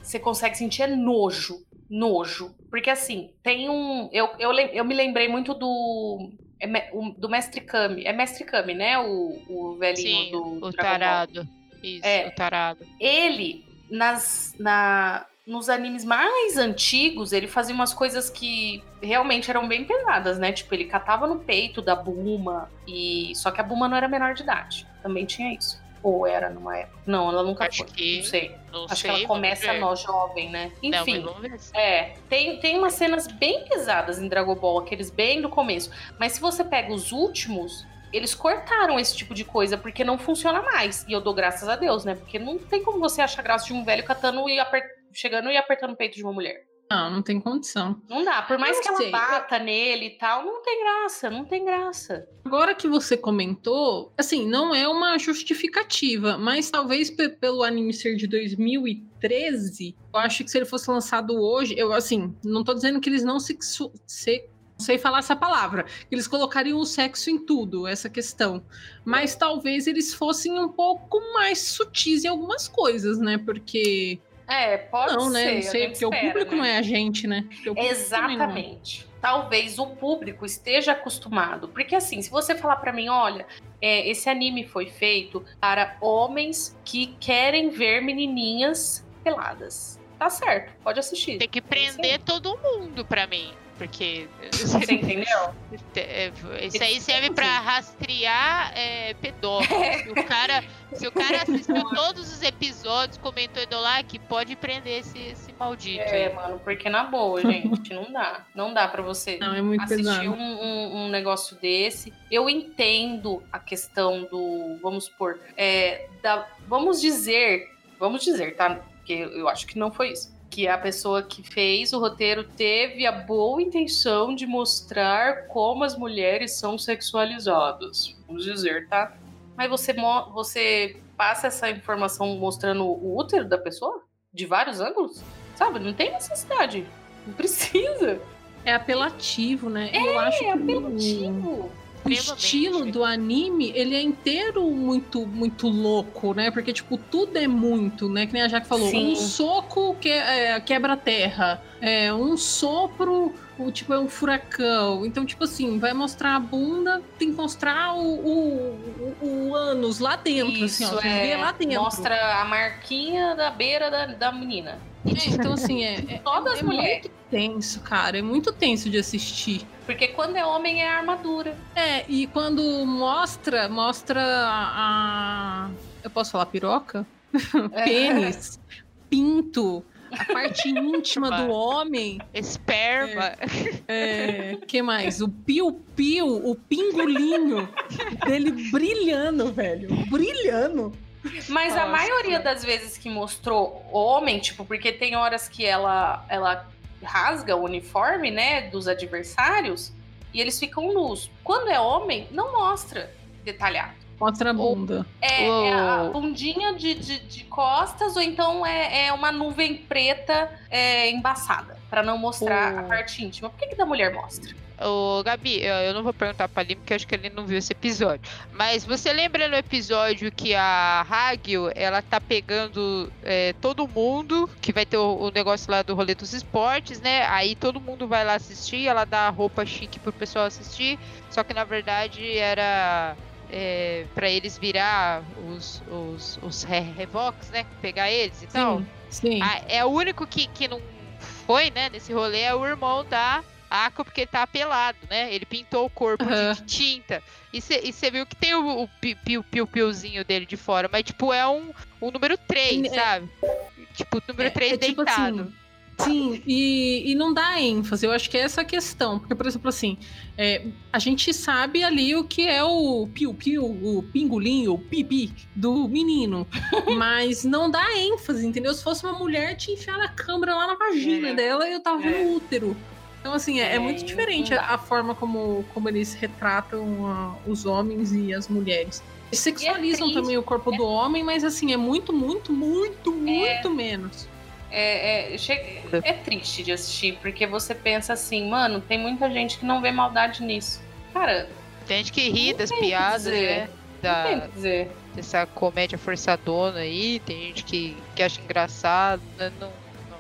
você, consegue sentir é nojo. Nojo. Porque assim, tem um. Eu, eu, eu me lembrei muito do. É me- o- do Mestre Kami. É Mestre Kami, né? O, o velhinho Sim, do. o tarado. Isso, É. o tarado. Ele, nas, na, nos animes mais antigos, ele fazia umas coisas que realmente eram bem pesadas, né? Tipo, ele catava no peito da Buma. E... Só que a Buma não era menor de idade. Também tinha isso. Ou era numa época. Não, ela nunca Acho foi. que- Não sei. Não Acho sei. que ela começa nó jovem, né? Não, Enfim. ver. É, tem, tem umas cenas bem pesadas em Dragon Ball, aqueles bem do começo. Mas se você pega os últimos, eles cortaram esse tipo de coisa porque não funciona mais. E eu dou graças a Deus, né? Porque não tem como você achar graça de um velho catando e aper- chegando e apertando o peito de uma mulher. Não, não tem condição. Não dá. Por mais que ela sei. bata nele e tal, não tem graça, não tem graça. Agora que você comentou, assim, não é uma justificativa, mas talvez pe- pelo anime ser de 2013, eu acho que se ele fosse lançado hoje, eu assim, não tô dizendo que eles não se, se não sei falar essa palavra, que eles colocariam o sexo em tudo, essa questão. Mas talvez eles fossem um pouco mais sutis em algumas coisas, né? Porque É, pode não, ser. né? Não sei, porque o público né? não é a gente, né? É. Exatamente. Talvez o público esteja acostumado. Porque, assim, se você falar pra mim, olha, é, esse anime foi feito para homens que querem ver menininhas peladas. Tá certo, pode assistir. Tem que prender todo mundo pra mim. Porque. Você entendeu? É, Isso aí serve pra rastrear é, pedófilo. Se o cara, se o cara assistiu todos os episódios, comentou do like, pode prender esse, esse maldito. É, aí. mano, porque na boa, gente, não dá. Não dá pra você Não, é muito assistir pesado. um, um- um negócio desse. Eu entendo a questão do, vamos supor, é, da, vamos dizer, vamos dizer, tá? Porque eu acho que não foi isso. Que a pessoa que fez o roteiro teve a boa intenção de mostrar como as mulheres são sexualizadas. Vamos dizer, tá? Mas você, você passa essa informação mostrando o útero da pessoa? De vários ângulos? Sabe? Não tem necessidade. Não precisa. É apelativo, né? eu acho É que o- apelativo. O estilo do anime, ele é inteiro muito, muito louco, né? Porque, tipo, tudo é muito, né? Que nem a Jaque falou. Sim. Um soco que, é, quebra a terra. É, um sopro, o, tipo, é um furacão. Então, tipo assim, vai mostrar a bunda, tem que mostrar o, o, o, o ânus lá dentro, assim, ó. Isso, Você é, vê lá dentro. Mostra a marquinha da beira da, da menina. É, então, assim, é, é, Todas é mulheres. muito tenso, cara. É muito tenso de assistir. Porque quando é homem é armadura. É, e quando mostra, mostra a. Eu posso falar piroca? Pênis, pinto, a parte íntima do homem. Esperma. É, que mais? O piu-piu, o pingolinho dele brilhando, velho. Brilhando. Mas a Nossa. maioria das vezes que mostrou homem, tipo, porque tem horas que ela, ela rasga o uniforme, né, dos adversários, e eles ficam nus. Quando é homem, não mostra detalhado. Mostra a bunda. É, é a bundinha de, de, de costas, ou então é, é uma nuvem preta é, embaçada, pra não mostrar Uou. a parte íntima. Por que, que da mulher mostra? Ô, Gabi, eu não vou perguntar pra Lima, porque acho que ele não viu esse episódio. Mas você lembra no episódio que a Hagel, ela tá pegando é, todo mundo, que vai ter o, o negócio lá do rolê dos esportes, né? Aí todo mundo vai lá assistir, ela dá a roupa chique pro pessoal assistir, só que na verdade era é, para eles virar os, os, os re- revox, né? Pegar eles e tal. Sim, sim. Ah, é o único que, que não foi, né, nesse rolê é o irmão da Ako, porque ele tá pelado, né? Ele pintou o corpo de- Aham. de, tinta. E você viu que tem o, o pi- piu- piu-piuzinho dele de fora, mas, tipo, é um, um número 3, É- sabe? Tipo, o número É- 3 é tipo deitado. assim, Sim, e, e não dá ênfase. Eu acho que é essa a questão. Porque, por exemplo, assim, é, a gente sabe ali o que é o piu-piu, o pingolinho, o pipi do menino. mas não dá ênfase, entendeu? Se fosse uma mulher, tinha enfiado a câmera lá na vagina É. dela e eu tava É. o útero. Então, assim, é, é É, muito diferente a, a forma como, como eles retratam ah, os homens e as mulheres. Eles sexualizam triste, também o corpo do homem, mas assim, é muito, muito, muito, muito menos. É, é, é triste de assistir, porque você pensa assim, mano, tem muita gente que não vê maldade nisso. Cara, Tem gente que ri das piadas, né? não Da, tem dizer. dessa comédia forçadona aí. Tem gente que, que acha engraçado. Não, não, não,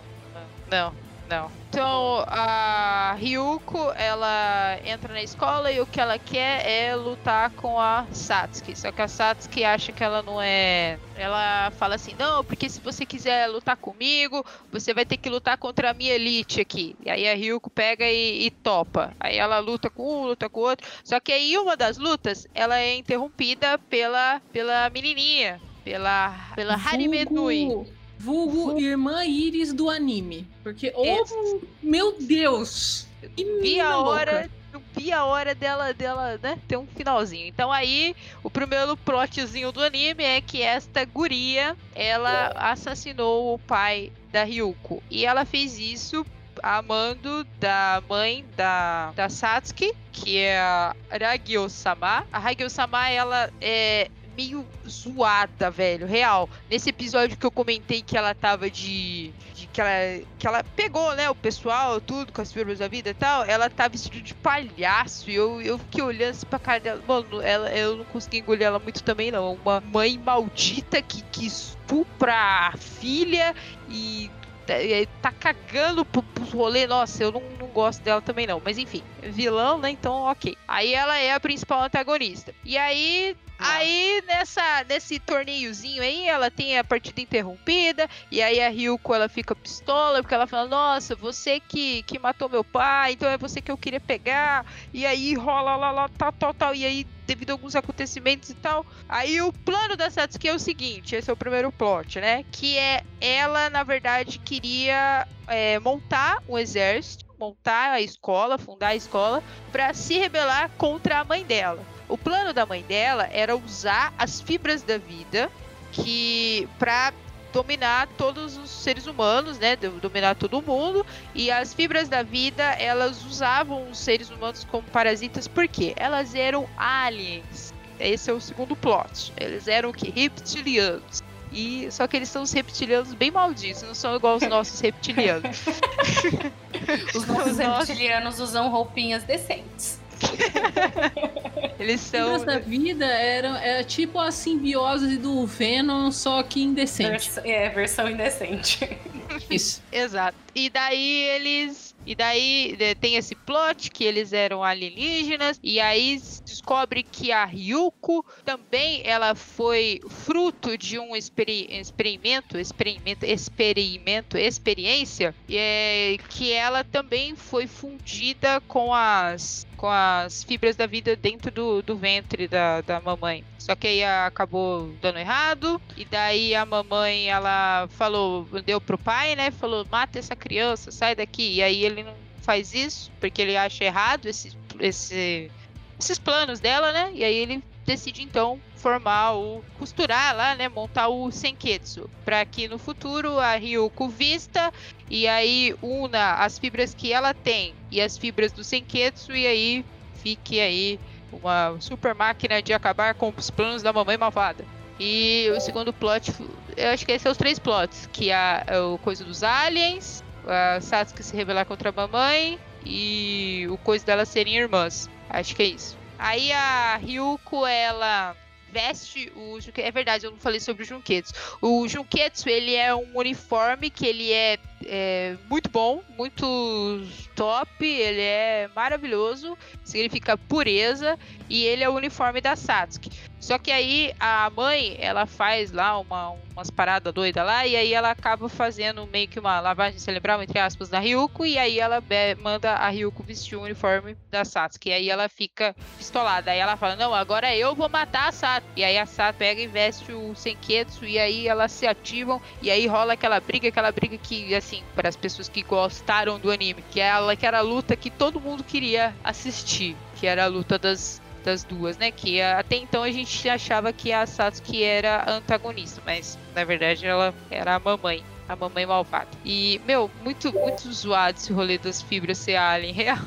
não, não. Então, a Ryuko, ela entra na escola e o que ela quer é lutar com a Satsuki. Só que a Satsuki acha que ela não é. Ela fala assim: não, porque se você quiser lutar comigo, você vai ter que lutar contra a minha elite aqui. E aí a Ryuko pega e, e topa. Aí ela luta com um, luta com o outro. Só que aí uma das lutas, ela é interrompida pela, pela menininha. Pela, pela Harime Nui. Vulgo, vulgo irmã Iris do anime. Porque, oh, Isso. meu Deus! Que vi a louca. hora, não vi a hora dela, dela, né, ter um finalzinho. Então aí, o primeiro plotzinho do anime é que esta guria, ela assassinou o pai da Ryuko. E ela fez isso amando da mãe da, da Satsuki, que é a Ragyo-sama. A Ragyo-sama, ela é meio zoada, velho, real. Nesse episódio que eu comentei que ela tava de... de que, ela, que ela pegou, né, o pessoal, tudo, com as firmas da vida e tal, ela tá vestida de palhaço, e eu, eu fiquei olhando assim pra cara dela, mano, ela, eu não consegui engolir ela muito também, não. Uma mãe maldita que, que estupra a filha e tá- e tá cagando pro, pros rolê. Nossa, eu não, não gosto dela também não. Mas enfim, vilão, né? Então, ok. Aí ela é a principal antagonista. E aí. Aí, nessa, nesse torneiozinho aí, ela tem a partida interrompida, e aí a Ryuko, ela fica pistola, porque ela fala, nossa, você que, que matou meu pai, então é você que eu queria pegar, e aí rola lá, lá, tal, tal, tal, e aí, devido a alguns acontecimentos e tal, Aí o plano da Satsuki é o seguinte, esse é o primeiro plot, né? Que é ela, na verdade, queria é, montar um exército, montar a escola, fundar a escola, pra se rebelar contra a mãe dela. O plano da mãe dela era usar as fibras da vida que para dominar todos os seres humanos, né? do- Dominar todo mundo. E as fibras da vida, elas usavam os seres humanos como parasitas, porque elas eram aliens. Esse é o segundo plot. Eles eram o que? Reptilianos. E só que eles são os reptilianos bem malditos, não são igual os nossos reptilianos. Os nossos reptilianos usam roupinhas decentes. Eles são da vida eram é tipo a simbiose do Venom, só que indecente. Vers- é, versão indecente. Isso. Exato. E daí eles. E daí eh, tem esse plot que eles eram alienígenas. E aí descobre que a Ryuko também ela foi fruto de um experi- experimento, experimento, experimento, experiência. E é, que ela também foi fundida com as com as fibras da vida dentro do, do ventre da, da mamãe. Só que aí acabou dando errado. E daí a mamãe, ela falou, deu pro pai, né? Falou, mata essa criança, sai daqui. E aí ele não faz isso, porque ele acha errado esse, esse, esses planos dela, né? E aí ele decide então formar o costurar lá, né, montar o Senketsu, para que no futuro a Ryuko vista e aí una as fibras que ela tem e as fibras do Senketsu e aí fique aí uma super máquina de acabar com os planos da mamãe malvada. E o segundo plot, eu acho que esses são os três plots, que a, é o coisa dos aliens, a Sasuke se rebelar contra a mamãe e o coisa delas serem irmãs. Acho que é isso. Aí a Ryuko, ela veste o é verdade, eu não falei sobre o Junketsu. O Junketsu, ele é um uniforme que ele é, é muito bom, muito top, ele é maravilhoso, significa pureza e ele é o uniforme da Satsuki. Só que aí a mãe, ela faz lá uma, umas paradas doidas lá, e aí ela acaba fazendo meio que uma lavagem cerebral, entre aspas, da Ryuko, e aí ela manda a Ryuko vestir o uniforme da Satsuki. E aí ela fica pistolada. Aí ela fala, não, agora eu vou matar a Satsuki. E aí a Satsuki pega e veste o Senketsu, e aí elas se ativam, e aí rola aquela briga, aquela briga que, assim, para as pessoas que gostaram do anime, que é ela que era a luta que todo mundo queria assistir, que era a luta das das duas, né? Que até então a gente achava que a Satsuki era a antagonista, mas na verdade ela era a mamãe, a mamãe malvada. E, meu, muito, muito zoado esse rolê das fibras ser alien real.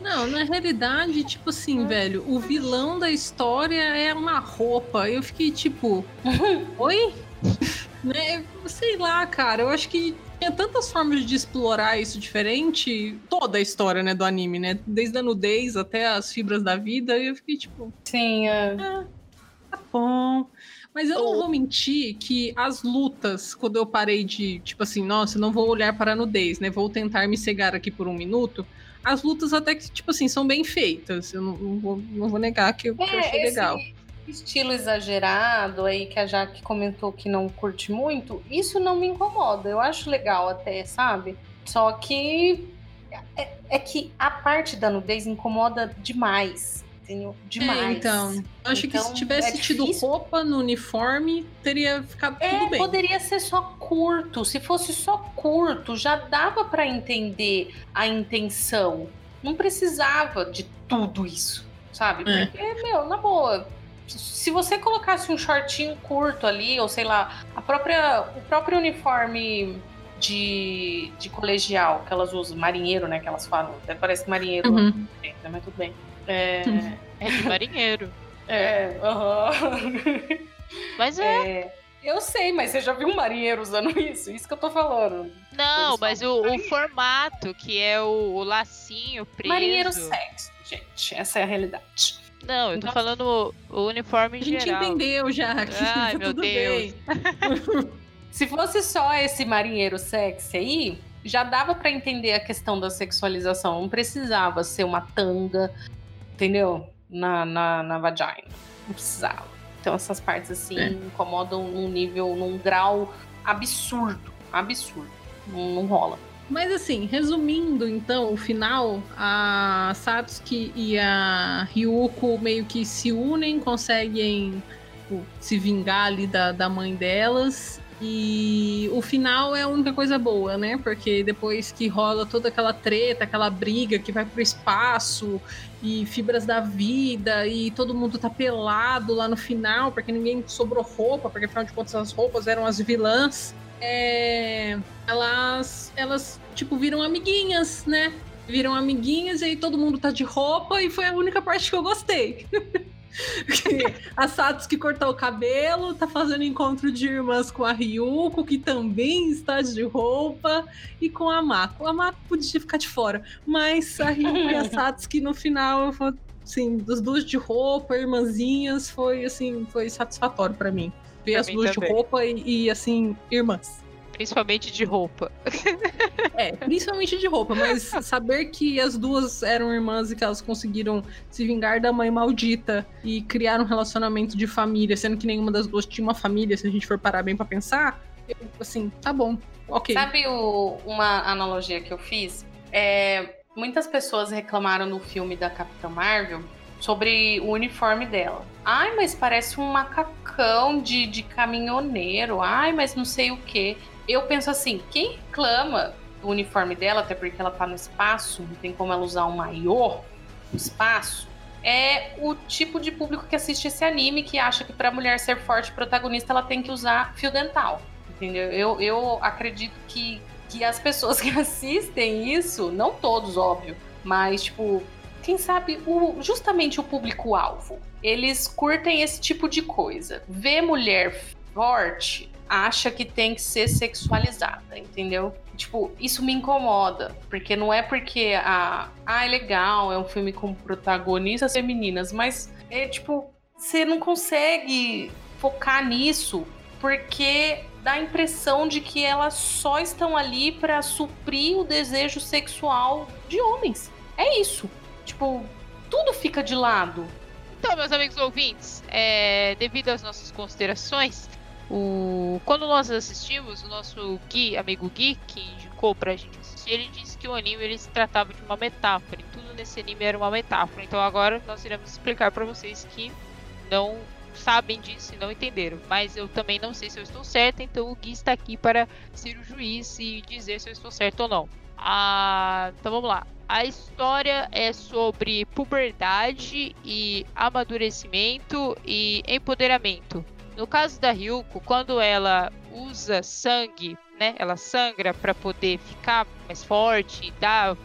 Não, na realidade, tipo assim, velho, o vilão da história é uma roupa. Eu fiquei tipo, oi? né? Sei lá, cara, eu acho que tinha tantas formas de explorar isso diferente, toda a história, né, do anime, né? Desde a nudez até as fibras da vida, e eu fiquei tipo, Sim, é. tá bom. Mas eu não vou mentir que as lutas, quando eu parei de, tipo assim, nossa, não vou olhar para a nudez, né? Vou tentar me cegar aqui por um minuto. As lutas até que, tipo assim, são bem feitas. Eu não, não vou, não vou negar que eu, que eu achei É, legal. Estilo exagerado aí que a Jaque comentou que não curte muito, isso não me incomoda. Eu acho legal até, sabe? Só que é, é que a parte da nudez incomoda demais. entendeu? Demais. É, então, eu acho que Então, se tivesse é tido roupa no uniforme, teria ficado É, tudo bem. poderia ser só curto. Se fosse só curto, já dava pra entender a intenção. Não precisava de tudo isso, sabe? É. Porque, meu, na boa, se você colocasse um shortinho curto ali, ou sei lá, a própria, o próprio uniforme de, de colegial que elas usam, marinheiro, né, que elas falam, até parece marinheiro, Uhum. né, mas tudo bem. É, Uhum. É de marinheiro. é, aham. Mas é. É, eu sei, mas você já viu um marinheiro usando isso? Isso que eu tô falando. Não, eles mas o, o formato, que é o, o lacinho preso. Marinheiro sexy, gente. Essa é a realidade. Não, eu tô Nossa. falando o, o uniforme A em gente geral. entendeu já. Que Ai, tá meu tudo Deus. bem. Se fosse só esse marinheiro sexy aí, já dava pra entender a questão da sexualização. Não precisava ser uma tanga, entendeu? Na, na, na vagina. Não precisava. Então essas partes assim É. incomodam num nível, num grau absurdo. Absurdo. Não, não rola. Mas assim, resumindo então o final, a Satsuki e a Ryuko meio que se unem, conseguem tipo, se vingar ali da, da mãe delas. E o final é a única coisa boa, né? Porque depois que rola toda aquela treta, aquela briga que vai pro espaço e fibras da vida e todo mundo tá pelado lá no final, porque ninguém sobrou roupa, porque afinal de contas as roupas eram as vilãs. É, elas, elas, tipo, viram amiguinhas, né? Viram amiguinhas e aí todo mundo tá de roupa e foi a única parte que eu gostei. Que a Satsuki cortou o cabelo, tá fazendo encontro de irmãs com a Ryuko, que também está de roupa, e com a Mako. A Mako podia ficar de fora, mas a Ryuko e a Satsuki no final, foi, assim, dos duas de roupa, irmãzinhas, foi assim, foi satisfatório pra mim. Ver Pra as mim duas de roupa e, e, assim, irmãs. Principalmente de roupa. É, principalmente de roupa, mas saber que as duas eram irmãs e que elas conseguiram se vingar da mãe maldita e criar um relacionamento de família, sendo que nenhuma das duas tinha uma família, se a gente for parar bem pra pensar, eu, assim, tá bom, ok. Sabe o- uma analogia que eu fiz? É, muitas pessoas reclamaram no filme da Capitã Marvel sobre o uniforme dela. Ai, mas parece um macacão de, de caminhoneiro. Ai, mas não sei o que. Eu penso assim, quem reclama do uniforme dela, até porque ela tá no espaço, não tem como ela usar um maior no espaço, é o tipo de público que assiste esse anime que acha que pra mulher ser forte protagonista ela tem que usar fio dental. Entendeu? Eu, eu acredito que, que as pessoas que assistem isso, não todos, óbvio, mas, tipo, quem sabe o, justamente o público-alvo, eles curtem esse tipo de coisa. Ver mulher forte acha que tem que ser sexualizada, entendeu? Tipo, isso me incomoda, porque não é porque a ah, é legal, é um filme com protagonistas femininas, mas é tipo, você não consegue focar nisso porque dá a impressão de que elas só estão ali pra suprir o desejo sexual de homens. É isso. Tipo, tudo fica de lado. Então, meus amigos ouvintes, é, devido às nossas considerações, o, quando nós assistimos, o nosso Gui, amigo Gui, que indicou pra gente assistir, ele disse que o anime ele se tratava de uma metáfora, e tudo nesse anime era uma metáfora. Então agora nós iremos explicar pra vocês que não sabem disso e não entenderam. Mas eu também não sei se eu estou certa, então o Gui está aqui para ser o juiz e dizer se eu estou certo ou não. Ah, então vamos lá. A história é sobre puberdade e amadurecimento e empoderamento. No caso da Ryuko, quando ela usa sangue, né, ela sangra para poder ficar mais forte e dar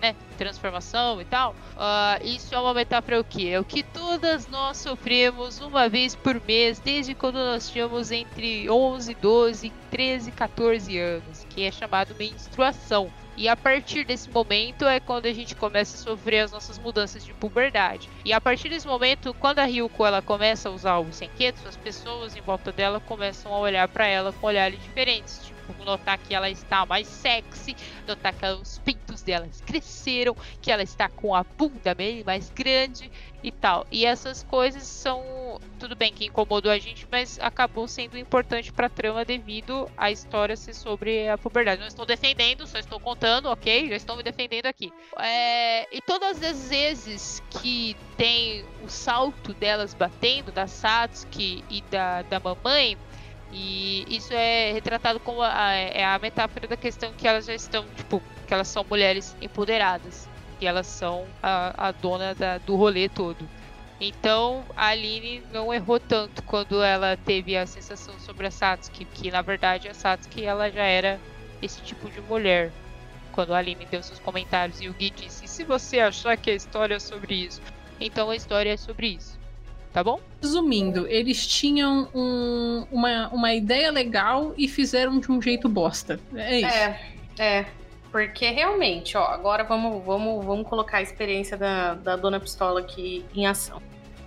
né, transformação e tal. ah, isso é uma metáfora o que? É o que todas nós sofremos uma vez por mês desde quando nós tínhamos entre 11, 12, 13, 14 anos, que é chamado menstruação. E a partir desse momento é quando a gente começa a sofrer as nossas mudanças de puberdade. E a partir desse momento, quando a Ryuko ela começa a usar os senquetos, as pessoas em volta dela começam a olhar para ela com olhares diferentes. Tipo, notar que ela está mais sexy, notar que os pintos dela cresceram, que ela está com a bunda bem mais grande e tal. E essas coisas são tudo bem que incomodou a gente, mas acabou sendo importante pra trama devido à história ser sobre a puberdade. Não estou defendendo, só estou contando, ok? Já estou me defendendo aqui. É, e todas as vezes que tem o salto delas batendo, da Satsuki e da, da mamãe, e isso é retratado como a, é a metáfora da questão que elas já estão, tipo, que elas são mulheres empoderadas. E elas são a, a dona da- do rolê todo. Então a Aline não errou tanto quando ela teve a sensação sobre a Satsuki, que na verdade a Satsuki ela já era esse tipo de mulher. Quando a Aline deu seus comentários e o Gui disse: "E se você achar que a história é sobre isso, então a história é sobre isso. Tá bom? Resumindo, eles tinham um- uma, uma ideia legal e fizeram de um jeito bosta. É isso. É, é. Porque realmente, ó, agora vamos, vamos, vamos colocar a experiência da, da Dona Pistola aqui em ação.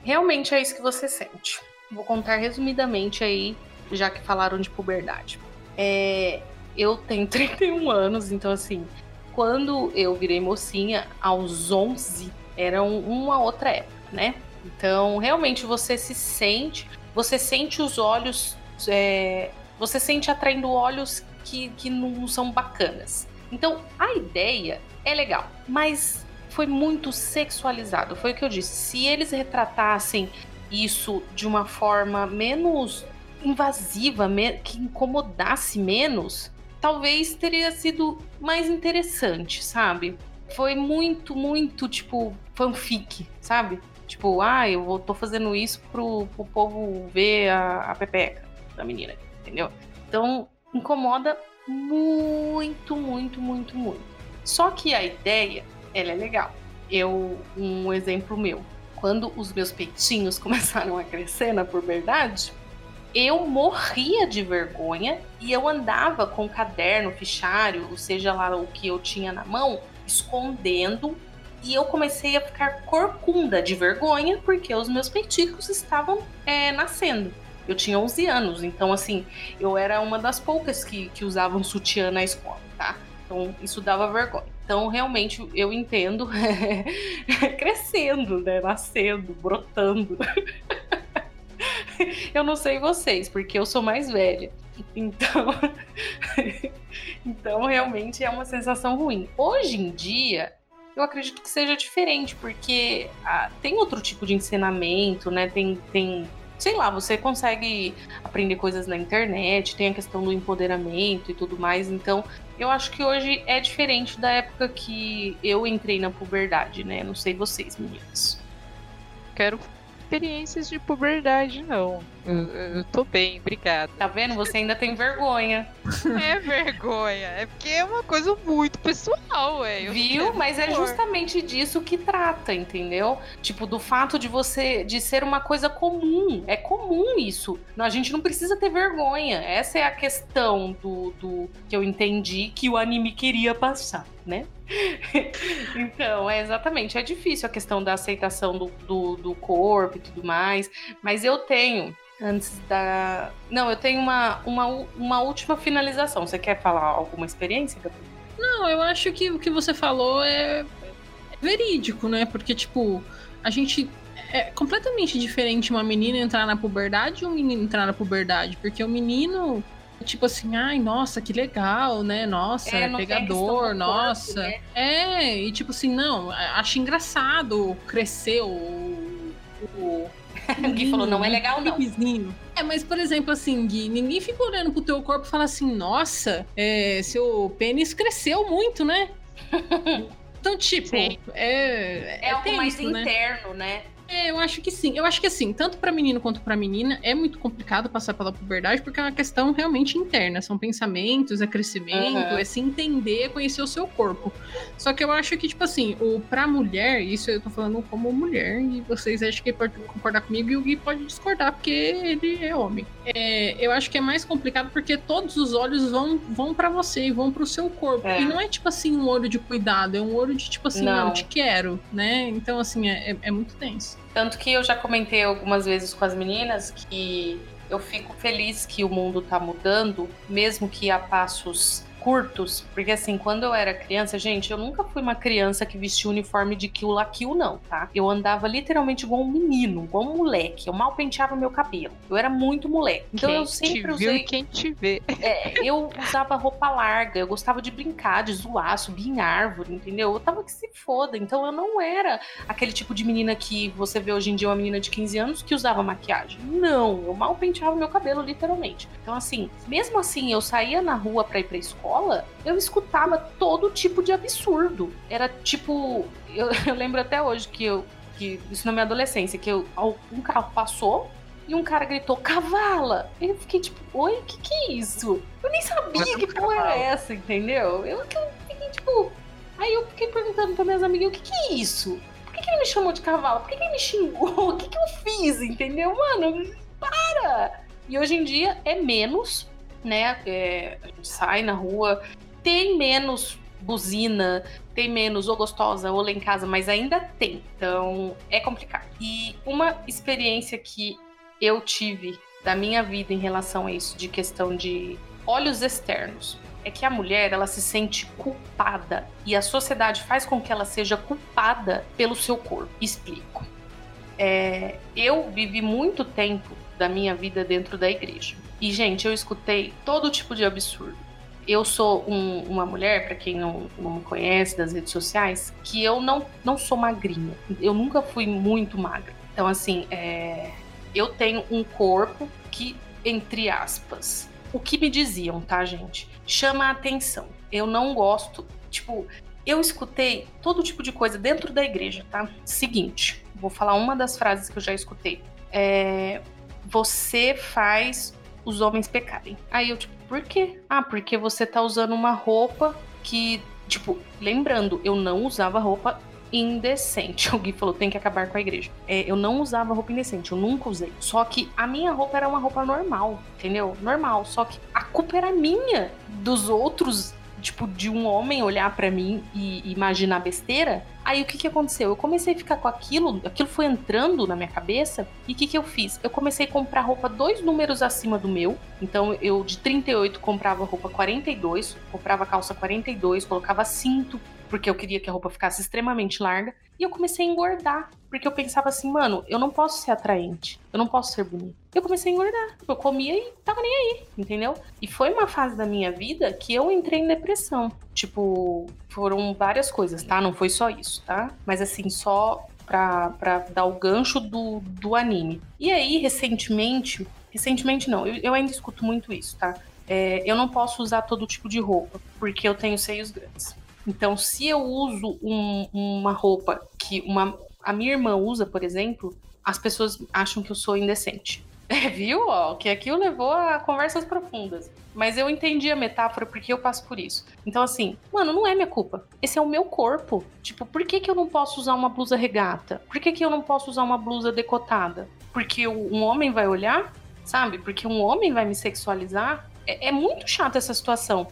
Realmente é isso que você sente. Vou contar resumidamente aí, já que falaram de puberdade. É, eu tenho 31 anos, então assim, quando eu virei mocinha, aos 11, era um- uma outra época, né? Então, realmente você se sente, você sente os olhos, é, você sente atraindo olhos que, que não são bacanas. Então, a ideia é legal, mas foi muito sexualizado. Foi o que eu disse. Se eles retratassem isso de uma forma menos invasiva, que incomodasse menos, talvez teria sido mais interessante, sabe? Foi muito, muito tipo fanfic, sabe? Tipo, ah, eu vou- tô fazendo isso pro, pro povo ver a, a pepeca da menina, entendeu? Então, incomoda muito, muito, muito, muito. Só que a ideia, ela é legal. Eu, um exemplo meu, quando os meus peitinhos começaram a crescer na puberdade, eu morria de vergonha e eu andava com caderno, fichário, ou seja lá o que eu tinha na mão, escondendo. E eu comecei a ficar corcunda de vergonha porque os meus peiticos estavam é, nascendo. Eu tinha 11 anos, então assim, eu era uma das poucas que, que usavam sutiã na escola, tá? Então isso dava vergonha. Então realmente eu entendo crescendo, né? Nascendo, brotando. eu não sei vocês, porque eu sou mais velha. Então, então realmente é uma sensação ruim. Hoje em dia, eu acredito que seja diferente, porque ah, tem outro tipo de ensinamento, né? Tem, tem, sei lá, você consegue aprender coisas na internet, tem a questão do empoderamento e tudo mais. Então, eu acho que hoje é diferente da época que eu entrei na puberdade, né? Não sei vocês, meninas. Quero experiências de puberdade, não. Eu, eu tô bem, obrigada. Tá vendo? Você ainda tem vergonha. É vergonha, é porque é uma coisa muito pessoal, ué. Eu Viu? Mas é justamente disso que trata, entendeu? Tipo, do fato de você de ser uma coisa comum. É comum isso. A gente não precisa ter vergonha. Essa é a questão do, do que eu entendi que o anime queria passar, né? então, é exatamente. É difícil a questão da aceitação do, do, do corpo e tudo mais. Mas eu tenho. Antes da. Não, eu tenho uma, uma, uma última finalização. Você quer falar alguma experiência, Gabriel? Não, eu acho que o que você falou é verídico, né? Porque, tipo, a gente. É completamente diferente uma menina entrar na puberdade e um menino entrar na puberdade. Porque o menino, tipo assim, ai, nossa, que legal, né? Nossa, É, é, pegador, corpo, nossa. né? É, e tipo assim, não, acho engraçado crescer o. o O Gui falou, não é legal, não. É, mas por exemplo, assim, Gui, ninguém fica olhando pro teu corpo e fala assim, nossa, é, seu pênis cresceu muito, né? Então, tipo, Sim. é. É, algo mais tenso, né? interno, né? É, eu acho que sim. Eu acho que assim, tanto pra menino quanto pra menina, é muito complicado passar pela puberdade porque é uma questão realmente interna. São pensamentos, é crescimento, Aham. é se entender, conhecer o seu corpo. Só que eu acho que, tipo assim, o pra mulher, isso eu tô falando como mulher, e vocês acham que pode concordar comigo e o Gui pode discordar, porque ele é homem. É, eu acho que é mais complicado porque todos os olhos vão, vão para você e vão pro seu corpo. É. E não é tipo assim um olho de cuidado, é um olho de tipo assim, Não. não, te quero, né? Então, assim, é, é- é muito tenso. Tanto que eu já comentei algumas vezes com as meninas que eu fico feliz que o mundo tá mudando, mesmo que a passos curtos, porque assim, quando eu era criança, gente, eu nunca fui uma criança que vestia uniforme de kill la kill, não, tá? Eu andava literalmente igual um menino, igual um moleque. Eu mal penteava meu cabelo. Eu era muito moleque. Então quem eu sempre te viu usei. quem te vê. É, eu usava roupa larga, eu gostava de brincar, de zoar, subir em árvore, entendeu? Eu tava que se foda. Então eu não era aquele tipo de menina que você vê hoje em dia uma menina de 15 anos que usava maquiagem. Não, eu mal penteava meu cabelo, literalmente. Então, assim, mesmo assim, eu saía na rua pra ir pra escola, eu escutava todo tipo de absurdo. Era tipo. Eu, eu lembro até hoje que eu. Que, isso na minha adolescência, que eu, um carro passou e um cara gritou, cavala! Eu fiquei tipo, oi, o que que é isso? Eu nem sabia que porra era essa, entendeu? Eu, eu fiquei tipo. Aí eu fiquei perguntando pra minhas amigas, o que que é isso? Por que, que ele me chamou de cavalo? Por que, que ele me xingou? O que, que eu fiz, entendeu? Mano, para! E hoje em dia é menos, né? É, a gente sai na rua, tem menos buzina, tem menos ou gostosa ou lá em casa, mas ainda tem. Então é complicado. E uma experiência que eu tive da minha vida em relação a isso, de questão de olhos externos, é que a mulher ela se sente culpada e a sociedade faz com que ela seja culpada pelo seu corpo. Explico. É, eu vivi muito tempo da minha vida dentro da igreja. E, gente, eu escutei todo tipo de absurdo. Eu sou um- uma mulher, pra quem não, não me conhece das redes sociais, que eu não, não sou magrinha. Eu nunca fui muito magra. Então, assim, é, eu tenho um corpo que, entre aspas, o que me diziam, tá, gente? Chama a atenção. Eu não gosto, tipo, eu escutei todo tipo de coisa dentro da igreja, tá? Seguinte, vou falar uma das frases que eu já escutei. É, você faz os homens pecarem. Aí eu, tipo, por quê? Ah, porque você tá usando uma roupa que, tipo, lembrando, eu não usava roupa indecente. Gui falou, tem que acabar com a igreja. É, eu não usava roupa indecente, eu nunca usei. Só que a minha roupa era uma roupa normal, entendeu? Normal. Só que a culpa era minha dos outros, tipo, de um homem olhar pra mim e imaginar besteira. Aí o que que aconteceu? Eu comecei a ficar com aquilo, aquilo foi entrando na minha cabeça. E o que que eu fiz? Eu comecei a comprar roupa dois números acima do meu. Então eu de 38 comprava roupa 42, comprava calça 42, colocava cinto, porque eu queria que a roupa ficasse extremamente larga. E eu comecei a engordar, porque eu pensava assim, mano, eu não posso ser atraente, eu não posso ser bonita. Eu comecei a engordar, eu comia e tava nem aí, entendeu? E foi uma fase da minha vida que eu entrei em depressão. Tipo, foram várias coisas, tá? Não foi só isso, tá? Mas assim, só pra, pra dar o gancho do, do anime. E aí, recentemente, recentemente não, eu, eu ainda escuto muito isso, tá? É, eu não posso usar todo tipo de roupa, porque eu tenho seios grandes. Então, se eu uso um- uma roupa que uma, a minha irmã usa, por exemplo, as pessoas acham que eu sou indecente. É, viu? Ó, que aquilo levou a conversas profundas. Mas eu entendi a metáfora porque eu passo por isso. Então, assim, mano, não é minha culpa. Esse é o meu corpo. Tipo, por que, que eu não posso usar uma blusa regata? Por que, que eu não posso usar uma blusa decotada? Porque um homem vai olhar, sabe? Porque um homem vai me sexualizar. É, é muito chato essa situação.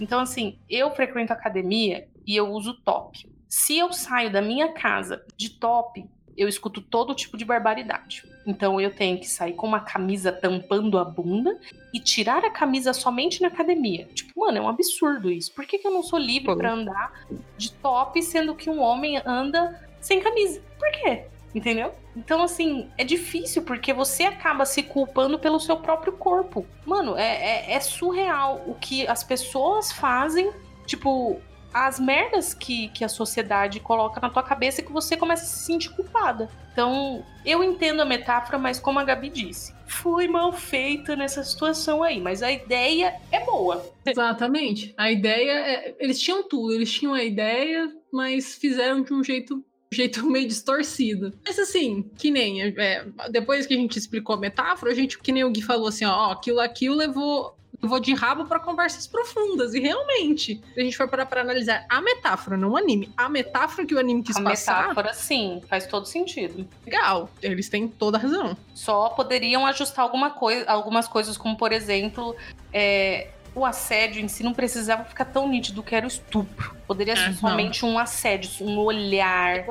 Então, assim, eu frequento academia e eu uso top. Se eu saio da minha casa de top, eu escuto todo tipo de barbaridade. Então eu tenho que sair com uma camisa tampando a bunda e tirar a camisa somente na academia. Tipo, mano, é um absurdo isso. Por que, que eu não sou livre Pô. pra andar de top, sendo que um homem anda sem camisa? Por quê? Entendeu? Então, assim, é difícil porque você acaba se culpando pelo seu próprio corpo. Mano, é, é, é surreal o que as pessoas fazem. Tipo, as merdas que, que a sociedade coloca na tua cabeça que você começa a se sentir culpada. Então, eu entendo a metáfora, mas como a Gabi disse, foi mal feita nessa situação aí. Mas a ideia é boa. Exatamente. A ideia é. Eles tinham tudo, eles tinham a ideia, mas fizeram de um jeito. Um jeito meio distorcido. Mas assim, que nem. é, depois que a gente explicou a metáfora, a gente, que nem o Gui falou assim, ó, aquilo aqui levou. Levou de rabo pra conversas profundas. E realmente, se a gente for parar pra analisar a metáfora, não o anime, a metáfora que o anime quis a passar, metáfora, sim, faz todo sentido. legal. Eles têm toda a razão. Só poderiam ajustar alguma coisa, algumas coisas, como por exemplo, é, o assédio em si não precisava ficar tão nítido que era o estupro. Poderia ser não. somente um assédio, um olhar.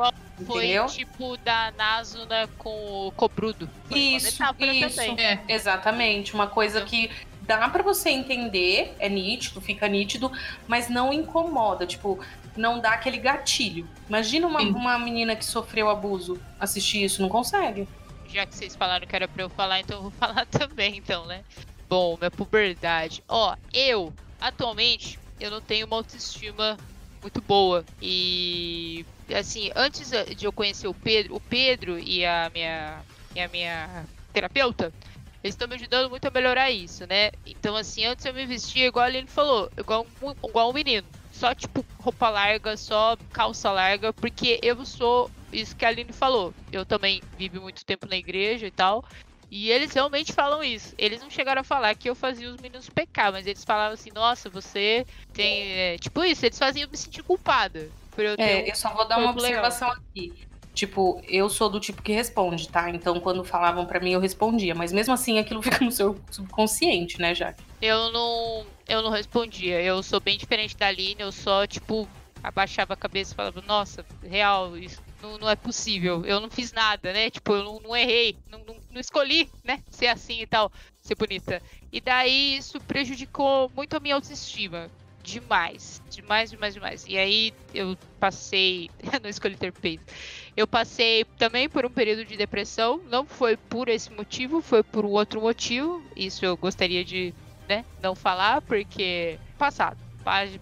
Foi Entendeu? tipo da Nazuna com o Cobrudo. Foi Isso, isso. É, Exatamente, uma coisa que dá pra você entender, é nítido, fica nítido, mas não incomoda, tipo, não dá aquele gatilho. Imagina uma, Sim. uma menina que sofreu abuso assistir isso, não consegue. Já que vocês falaram que era pra eu falar, então eu vou falar também, então, né? Bom, minha puberdade. Ó, eu, atualmente, eu não tenho uma autoestima muito boa. E, assim, antes de eu conhecer o Pedro, o Pedro e a minha, e a minha terapeuta, eles estão me ajudando muito a melhorar isso, né? Então, assim, antes eu me vestia igual Aline falou, igual igual um menino. Só, tipo, roupa larga, só calça larga, porque eu sou isso que a Aline falou. Eu também vivi muito tempo na igreja e tal. E eles realmente falam isso. Eles não chegaram a falar que eu fazia os meninos pecar, mas eles falavam assim, nossa, você tem. é, tipo isso, eles faziam eu me sentir culpada. Por eu É, um- eu só vou dar uma corpo legal. observação aqui. Tipo, eu sou do tipo que responde, tá? Então, quando falavam pra mim, eu respondia. Mas mesmo assim, aquilo fica no seu subconsciente, né, Jaque? Eu não. Eu não respondia. Eu sou bem diferente da Aline, eu só, tipo, abaixava a cabeça e falava, nossa, real, isso não, não é possível. Eu não fiz nada, né? Tipo, eu não, não errei, não, não, escolhi, né? Ser assim e tal, ser bonita. E daí isso prejudicou muito a minha autoestima. Demais. Demais, demais, demais. E aí eu passei. Eu não escolhi ter peito. Eu passei também por um período de depressão. Não foi por esse motivo, foi por outro motivo. Isso eu gostaria de né, não falar, porque passado.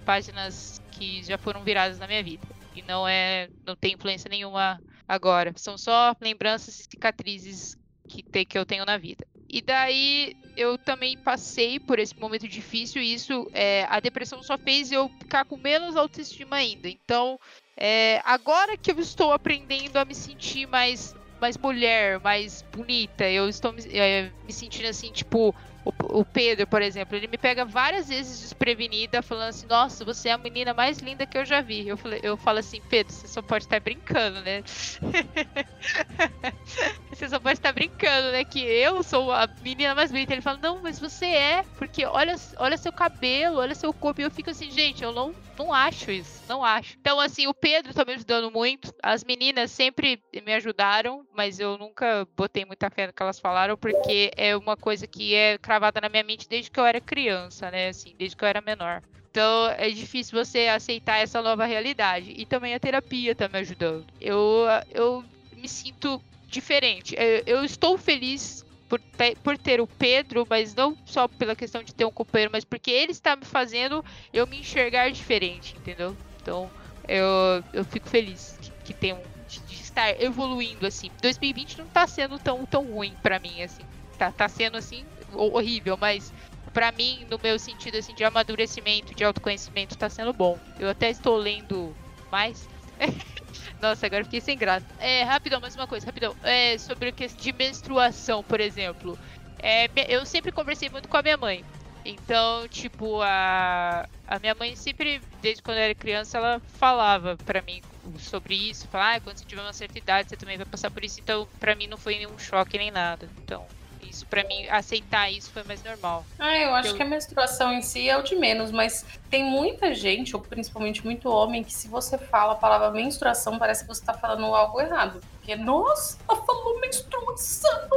Páginas que já foram viradas na minha vida. E não é. não tem influência nenhuma agora. São só lembranças e cicatrizes que, te, que eu tenho na vida. E daí eu também passei por esse momento difícil e isso, é, a depressão só fez eu ficar com menos autoestima ainda. Então, é, agora que eu estou aprendendo a me sentir mais, mais mulher, mais bonita, eu estou me, é, me sentindo assim, tipo, o, Pedro, por exemplo, ele me pega várias vezes desprevenida, falando assim, nossa, você é a menina mais linda que eu já vi. Eu, eu falo assim, Pedro, você só pode estar brincando, né? você só pode estar brincando, né? Que eu sou a menina mais bonita. Ele fala, não, mas você é, porque olha, olha seu cabelo, olha seu corpo. E eu fico assim, gente, eu não, não acho isso, não acho. Então, assim, o Pedro tá me ajudando muito. As meninas sempre me ajudaram, mas eu nunca botei muita fé no que elas falaram, porque é uma coisa que é cravada na minha mente desde que eu era criança, né? Assim, desde que eu era menor. Então é difícil você aceitar essa nova realidade. E também a terapia tá me ajudando. Eu, eu me sinto diferente. Eu, eu estou feliz por, por ter o Pedro, mas não só pela questão de ter um companheiro, mas porque ele está me fazendo eu me enxergar diferente, entendeu? Então eu, eu fico feliz que, que tem um, de, de estar evoluindo assim. 2020 não tá sendo tão, tão ruim pra mim, assim. Tá, tá sendo assim ho- horrível, mas pra mim, no meu sentido assim, de amadurecimento, de autoconhecimento, tá sendo bom. Eu até estou lendo mais. Nossa, agora fiquei sem graça. É, rapidão, mais uma coisa, rapidão. É, sobre a questão de menstruação, por exemplo. É, eu sempre conversei muito com a minha mãe. Então, tipo, a, a minha mãe sempre, desde quando eu era criança, ela falava pra mim sobre isso. Falava, ah, quando você tiver uma certa idade, você também vai passar por isso. Então, pra mim, não foi nenhum choque nem nada. Então, isso pra mim, aceitar isso foi mais normal. Ah, eu acho Eu- que a menstruação em si é o de menos, mas tem muita gente, ou principalmente muito homem, que se você fala a palavra menstruação, parece que você tá falando algo errado. Porque, nossa, ela falou menstruação!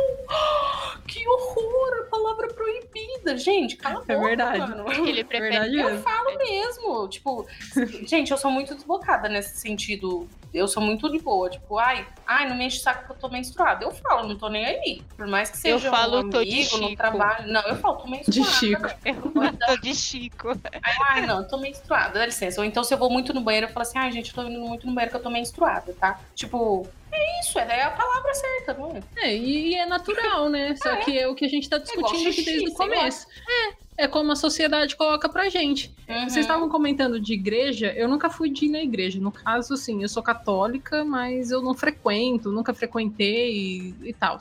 Que horror! A palavra proibida! Gente, cala a É boca, verdade. mano. Ele prefere Verdade Eu mesmo. falo mesmo. Tipo, gente, eu sou muito desbocada nesse sentido. Eu sou muito de boa. Tipo, ai, ai, não me enche o saco que eu tô menstruada. Eu falo, não tô nem aí. Por mais que Eu seja falo, um tô de amigo, no Chico. trabalho. Não, eu falo, tô menstruada. De Chico. Eu tô de Chico. Ai, não, eu tô menstruada, dá licença. Ou então, se eu vou muito no banheiro, eu falo assim, ai, gente, eu tô indo muito no banheiro que eu tô menstruada, tá? Tipo, é isso, é a palavra certa, não é? É, e é natural, né? Só que é o que a gente tá igual discutindo aqui xixi, desde o começo. É, é como a sociedade coloca pra gente. Uhum. Vocês estavam comentando de igreja, eu nunca fui de ir na igreja. No caso, assim, eu sou católica, mas eu não frequento, nunca frequentei e, e tal.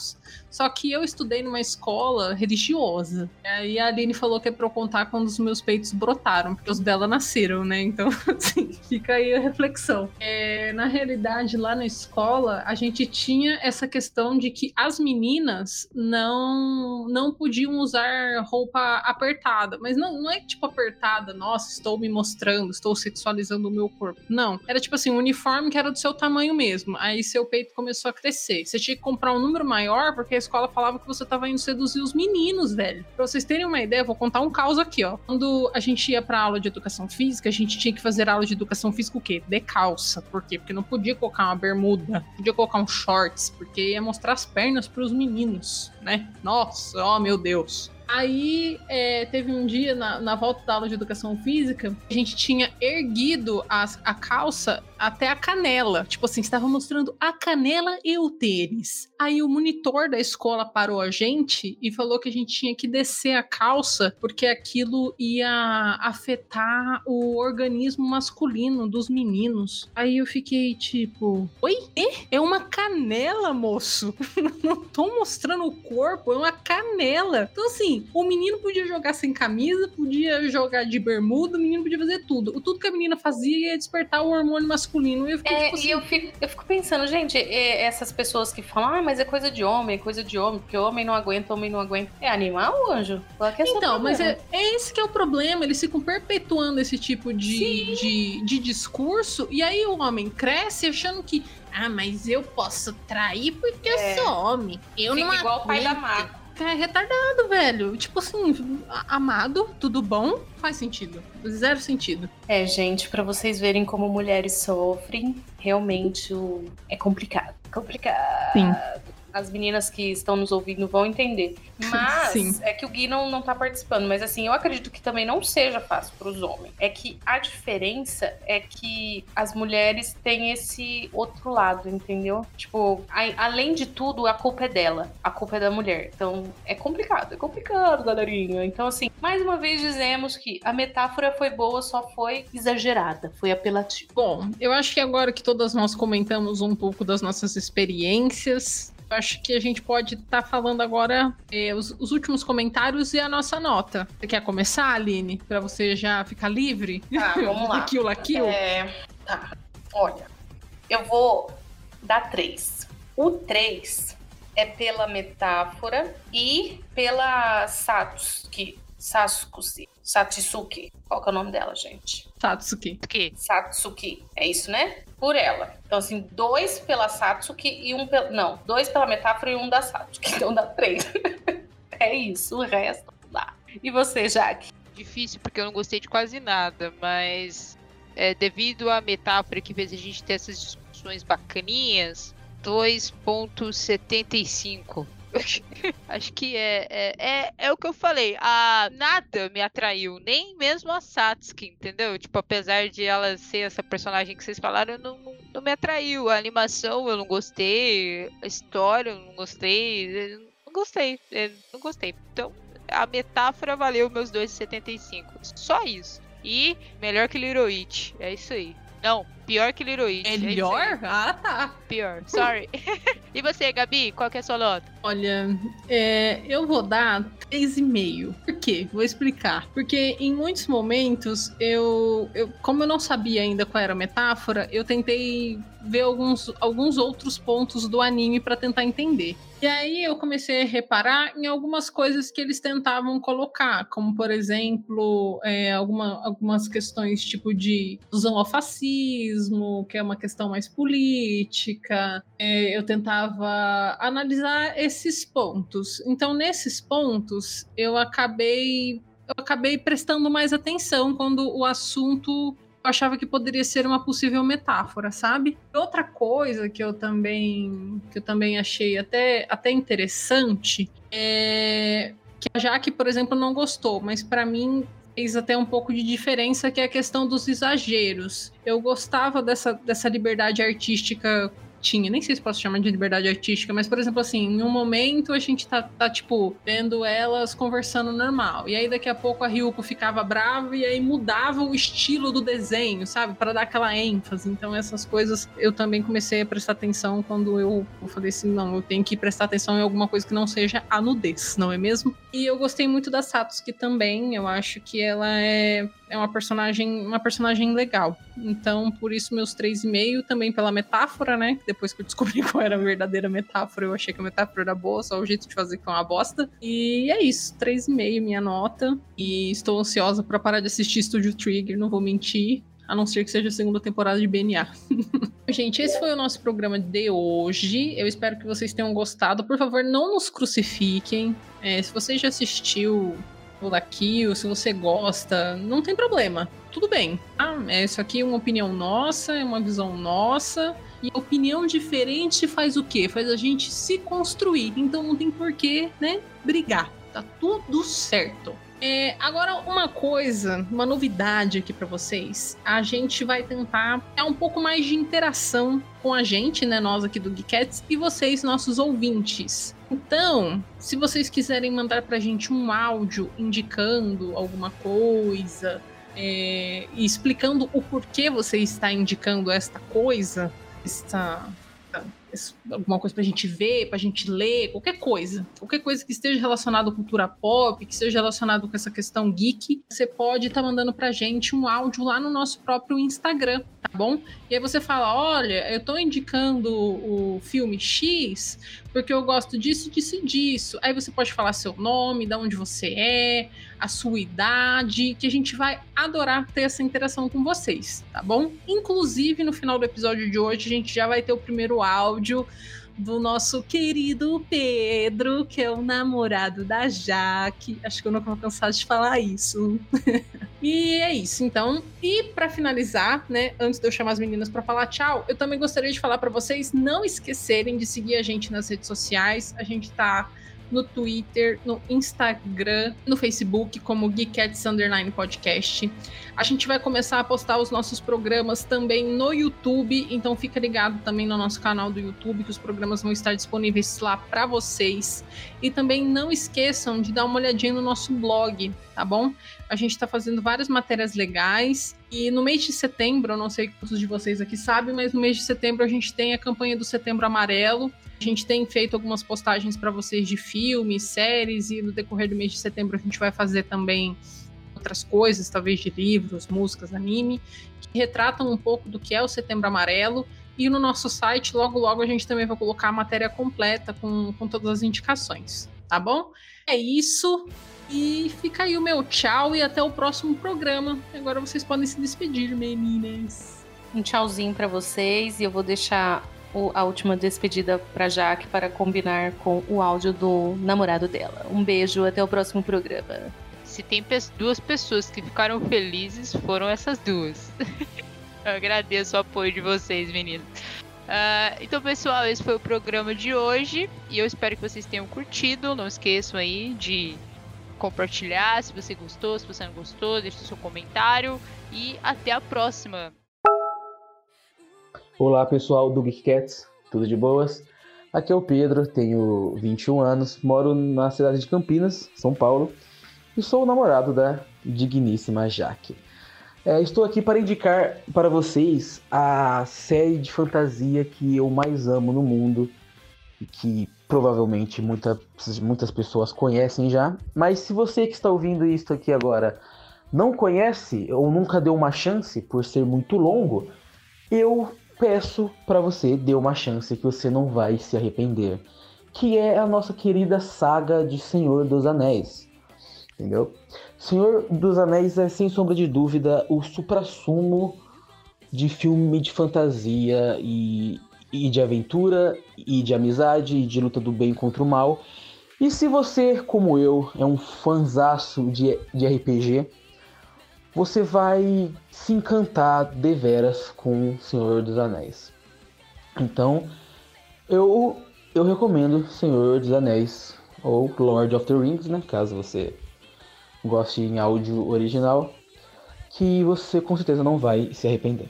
Só que eu estudei numa escola religiosa. E a Aline falou que é pra eu contar quando os meus peitos brotaram, porque os dela nasceram, né? Então, assim. Fica aí a reflexão. É, na realidade, lá na escola, a gente tinha essa questão de que as meninas não, não podiam usar roupa apertada. Mas não, não é tipo apertada, nossa, estou me mostrando, estou sexualizando o meu corpo. Não. Era tipo assim, um uniforme que era do seu tamanho mesmo. Aí seu peito começou a crescer. Você tinha que comprar um número maior, porque a escola falava que você tava indo seduzir os meninos, velho. Pra vocês terem uma ideia, vou contar um caos aqui, ó. Quando a gente ia pra aula de educação física, a gente tinha que fazer aula de educação física o quê? De calça. Por quê? Porque não podia colocar uma bermuda, podia colocar um shorts, porque ia mostrar as pernas pros meninos, né? Nossa, ó meu Deus. Aí é, teve um dia na, na volta da aula de educação física, a gente tinha erguido as- a, calça até a canela. Tipo assim, estava mostrando a canela e o tênis. Aí o monitor da escola parou a gente e falou que a gente tinha que descer a calça porque aquilo ia afetar o organismo masculino dos meninos. Aí eu fiquei tipo, oi? É? Uma canela, moço? não tô mostrando o corpo, é uma canela. Então, assim, o menino podia jogar sem camisa, podia jogar de bermuda, o menino podia fazer tudo. O tudo que a menina fazia ia despertar o hormônio masculino. E eu fiquei É, tipo assim, e eu fico, eu fico pensando, gente, é, essas pessoas que falam, ah, mas é coisa de homem, é coisa de homem, porque homem não aguenta, homem não aguenta. É animal, anjo? Qual que é Então, mas é, é esse que é o problema. Eles ficam perpetuando esse tipo de, de, de discurso. E aí o homem cresce achando que. Ah, mas eu posso trair porque É. eu sou homem. Eu Fica não igual o pai da aguento." É retardado, velho. Tipo assim, amado, tudo bom? Faz sentido. Zero sentido. É, gente, pra vocês verem como mulheres sofrem, realmente o- é complicado. Complicado. Sim. As meninas que estão nos ouvindo vão entender. Mas Sim. é que o Gui não, não tá participando. Mas assim, eu acredito que também não seja fácil pros homens. É que a diferença é que as mulheres têm esse outro lado, entendeu? Tipo, a- além de tudo, a culpa é dela. A culpa é da mulher. Então, é complicado. É complicado, galerinha. Então, assim, mais uma vez dizemos que a metáfora foi boa, só foi exagerada. Foi apelativa. Bom, eu acho que agora que todas nós comentamos um pouco das nossas experiências, acho que a gente pode estar falando agora eh, os, os últimos comentários e a nossa nota. Você quer começar, Aline? Pra você já ficar livre? Tá, vamos lá. La kill? É, tá. Olha, eu vou dar três. O três é pela metáfora e pela Satsuki. Sasuke. Satsuki. Qual que é o nome dela, gente? Satsuki. Que? Satsuki. É isso, né? Por ela. Então, assim, dois pela Satsuki e um pela. Não, dois pela metáfora e um da Satsuki. Então dá três. é isso, o resto dá. E você, Jaque? Difícil porque eu não gostei de quase nada, mas é, devido à metáfora que fez a gente ter essas discussões bacaninhas, 2.75. Acho que é, é, é, é o que eu falei. A nada me atraiu, nem mesmo a Satsuki, entendeu? Tipo, apesar de ela ser essa personagem que vocês falaram, não, não, não me atraiu. A animação eu não gostei, a história eu não gostei, não gostei, não gostei. Então, a metáfora valeu meus 2,75. Só isso. E melhor que Liroit. É isso aí. Não, pior que Liroit. É é melhor? Ah, tá. Pior. Sorry. e você, Gabi? Qual que é a sua nota? Olha, é, eu vou dar 3,5. Por quê? Vou explicar. Porque em muitos momentos, eu, eu, como eu não sabia ainda qual era a metáfora, eu tentei ver alguns, alguns outros pontos do anime pra tentar entender. E aí eu comecei a reparar em algumas coisas que eles tentavam colocar, como por exemplo, é, alguma, algumas questões tipo de alusão ao fascismo, que é uma questão mais política, é, eu tentava analisar esses pontos. Então, nesses pontos, eu acabei eu acabei prestando mais atenção quando o assunto eu achava que poderia ser uma possível metáfora, sabe? Outra coisa que eu também que eu também achei até, até interessante é que a Jaque, por exemplo, não gostou, mas para mim fez até um pouco de diferença, que é a questão dos exageros. Eu gostava dessa, dessa liberdade artística tinha, nem sei se posso chamar de liberdade artística, mas, por exemplo, assim, em um momento a gente tá, tá, tipo, vendo elas conversando normal. E aí daqui a pouco a Ryuko ficava brava e aí mudava o estilo do desenho, sabe? Para dar aquela ênfase. Então, essas coisas eu também comecei a prestar atenção quando eu, falei assim: não, eu tenho que prestar atenção em alguma coisa que não seja a nudez, não é mesmo? E eu gostei muito da Satsuki também. Eu acho que ela é, é uma personagem, uma personagem legal. Então, por isso, meus 3,5 também pela metáfora, né? Depois que eu descobri qual era a verdadeira metáfora, eu achei que a metáfora era boa, só o jeito de fazer que é uma bosta. E é isso, 3,5 minha nota. E estou ansiosa para parar de assistir Studio Trigger, não vou mentir. A não ser que seja a segunda temporada de BNA. Gente, esse foi o nosso programa de hoje. Eu espero que vocês tenham gostado. Por favor, não nos crucifiquem. É, se você já assistiu o Kill, se você gosta, não tem problema. Tudo bem. Ah, é, isso aqui é uma opinião nossa, é uma visão nossa. E opinião diferente faz o quê? Faz a gente se construir. Então não tem porquê, né, brigar. Tá tudo certo. É, agora, uma coisa, uma novidade aqui para vocês. A gente vai tentar ter um pouco mais de interação com a gente, né? Nós aqui do Geekettes e vocês, nossos ouvintes. Então, se vocês quiserem mandar pra gente um áudio indicando alguma coisa é, e explicando o porquê você está indicando esta coisa, esta, alguma coisa pra gente ver, pra gente ler, qualquer coisa. Qualquer coisa que esteja relacionado à cultura pop, que esteja relacionado com essa questão geek, você pode estar tá mandando pra gente um áudio lá no nosso próprio Instagram, tá bom? E aí você fala: olha, eu tô indicando o filme X porque eu gosto disso, disso disso. Aí você pode falar seu nome, de onde você é, a sua idade, que a gente vai adorar ter essa interação com vocês, tá bom? Inclusive, no final do episódio de hoje, a gente já vai ter o primeiro áudio do nosso querido Pedro, que é o namorado da Jaque. Acho que eu nunca vou cansar de falar isso. e é isso, então. E para finalizar, né, antes de eu chamar as meninas para falar tchau, eu também gostaria de falar para vocês não esquecerem de seguir a gente nas redes sociais. A gente tá no Twitter, no Instagram, no Facebook, como Geekettes Underline Podcast. A gente vai começar a postar os nossos programas também no YouTube, então fica ligado também no nosso canal do YouTube, que os programas vão estar disponíveis lá para vocês. E também não esqueçam de dar uma olhadinha no nosso blog, tá bom? A gente está fazendo várias matérias legais. E no mês de setembro, eu não sei quantos de vocês aqui sabem, mas no mês de setembro a gente tem a campanha do Setembro Amarelo. A gente tem feito algumas postagens para vocês de filmes, séries, e no decorrer do mês de setembro a gente vai fazer também outras coisas, talvez de livros, músicas, anime, que retratam um pouco do que é o Setembro Amarelo. E no nosso site, logo logo, a gente também vai colocar a matéria completa com, com todas as indicações, tá bom? É isso. E fica aí o meu tchau e até o próximo programa. Agora vocês podem se despedir, meninas. Um tchauzinho para vocês e eu vou deixar o- a última despedida pra Jaque para combinar com o áudio do namorado dela. Um beijo, até o próximo programa. Se tem pes- duas pessoas que ficaram felizes, foram essas duas. Eu agradeço o apoio de vocês, meninos. Ah, então, pessoal, esse foi o programa de hoje. E eu espero que vocês tenham curtido. Não esqueçam aí de compartilhar se você gostou, se você não gostou, deixe seu comentário. E até a próxima. Olá pessoal do Geekcats, tudo de boas? Aqui é o Pedro, tenho 21 anos, moro na cidade de Campinas, São Paulo, e sou o namorado da digníssima Jaque. É, estou aqui para indicar para vocês a série de fantasia que eu mais amo no mundo, e que provavelmente muita, muitas pessoas conhecem já, mas se você que está ouvindo isso aqui agora não conhece ou nunca deu uma chance por ser muito longo, eu peço para você dê uma chance que você não vai se arrepender, que é a nossa querida saga de Senhor dos Anéis. Entendeu? Senhor dos Anéis é sem sombra de dúvida o suprassumo de filme de fantasia e, e de aventura e de amizade e de luta do bem contra o mal. E se você, como eu, é um fanzaço de, de RPG, você vai se encantar deveras com Senhor dos Anéis. Então, eu, eu recomendo Senhor dos Anéis ou Lord of the Rings, né? Caso você goste em áudio original, que você com certeza não vai se arrepender.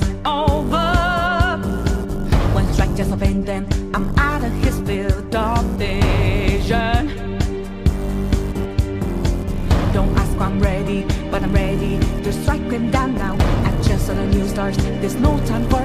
There's no time for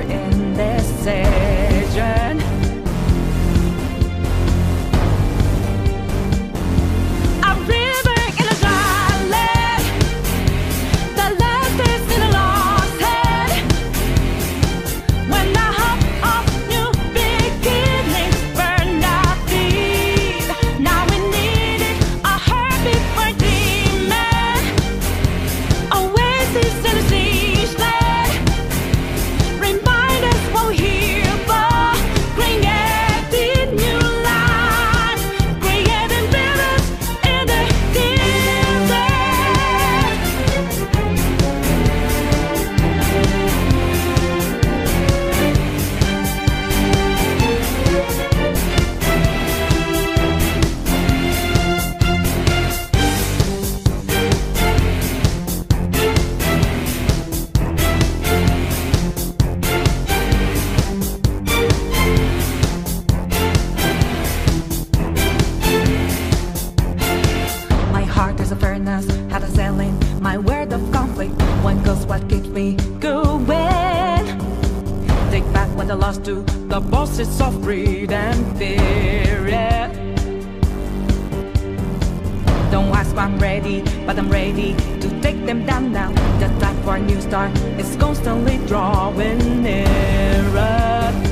them down now. The time for a new start is constantly drawing nearer.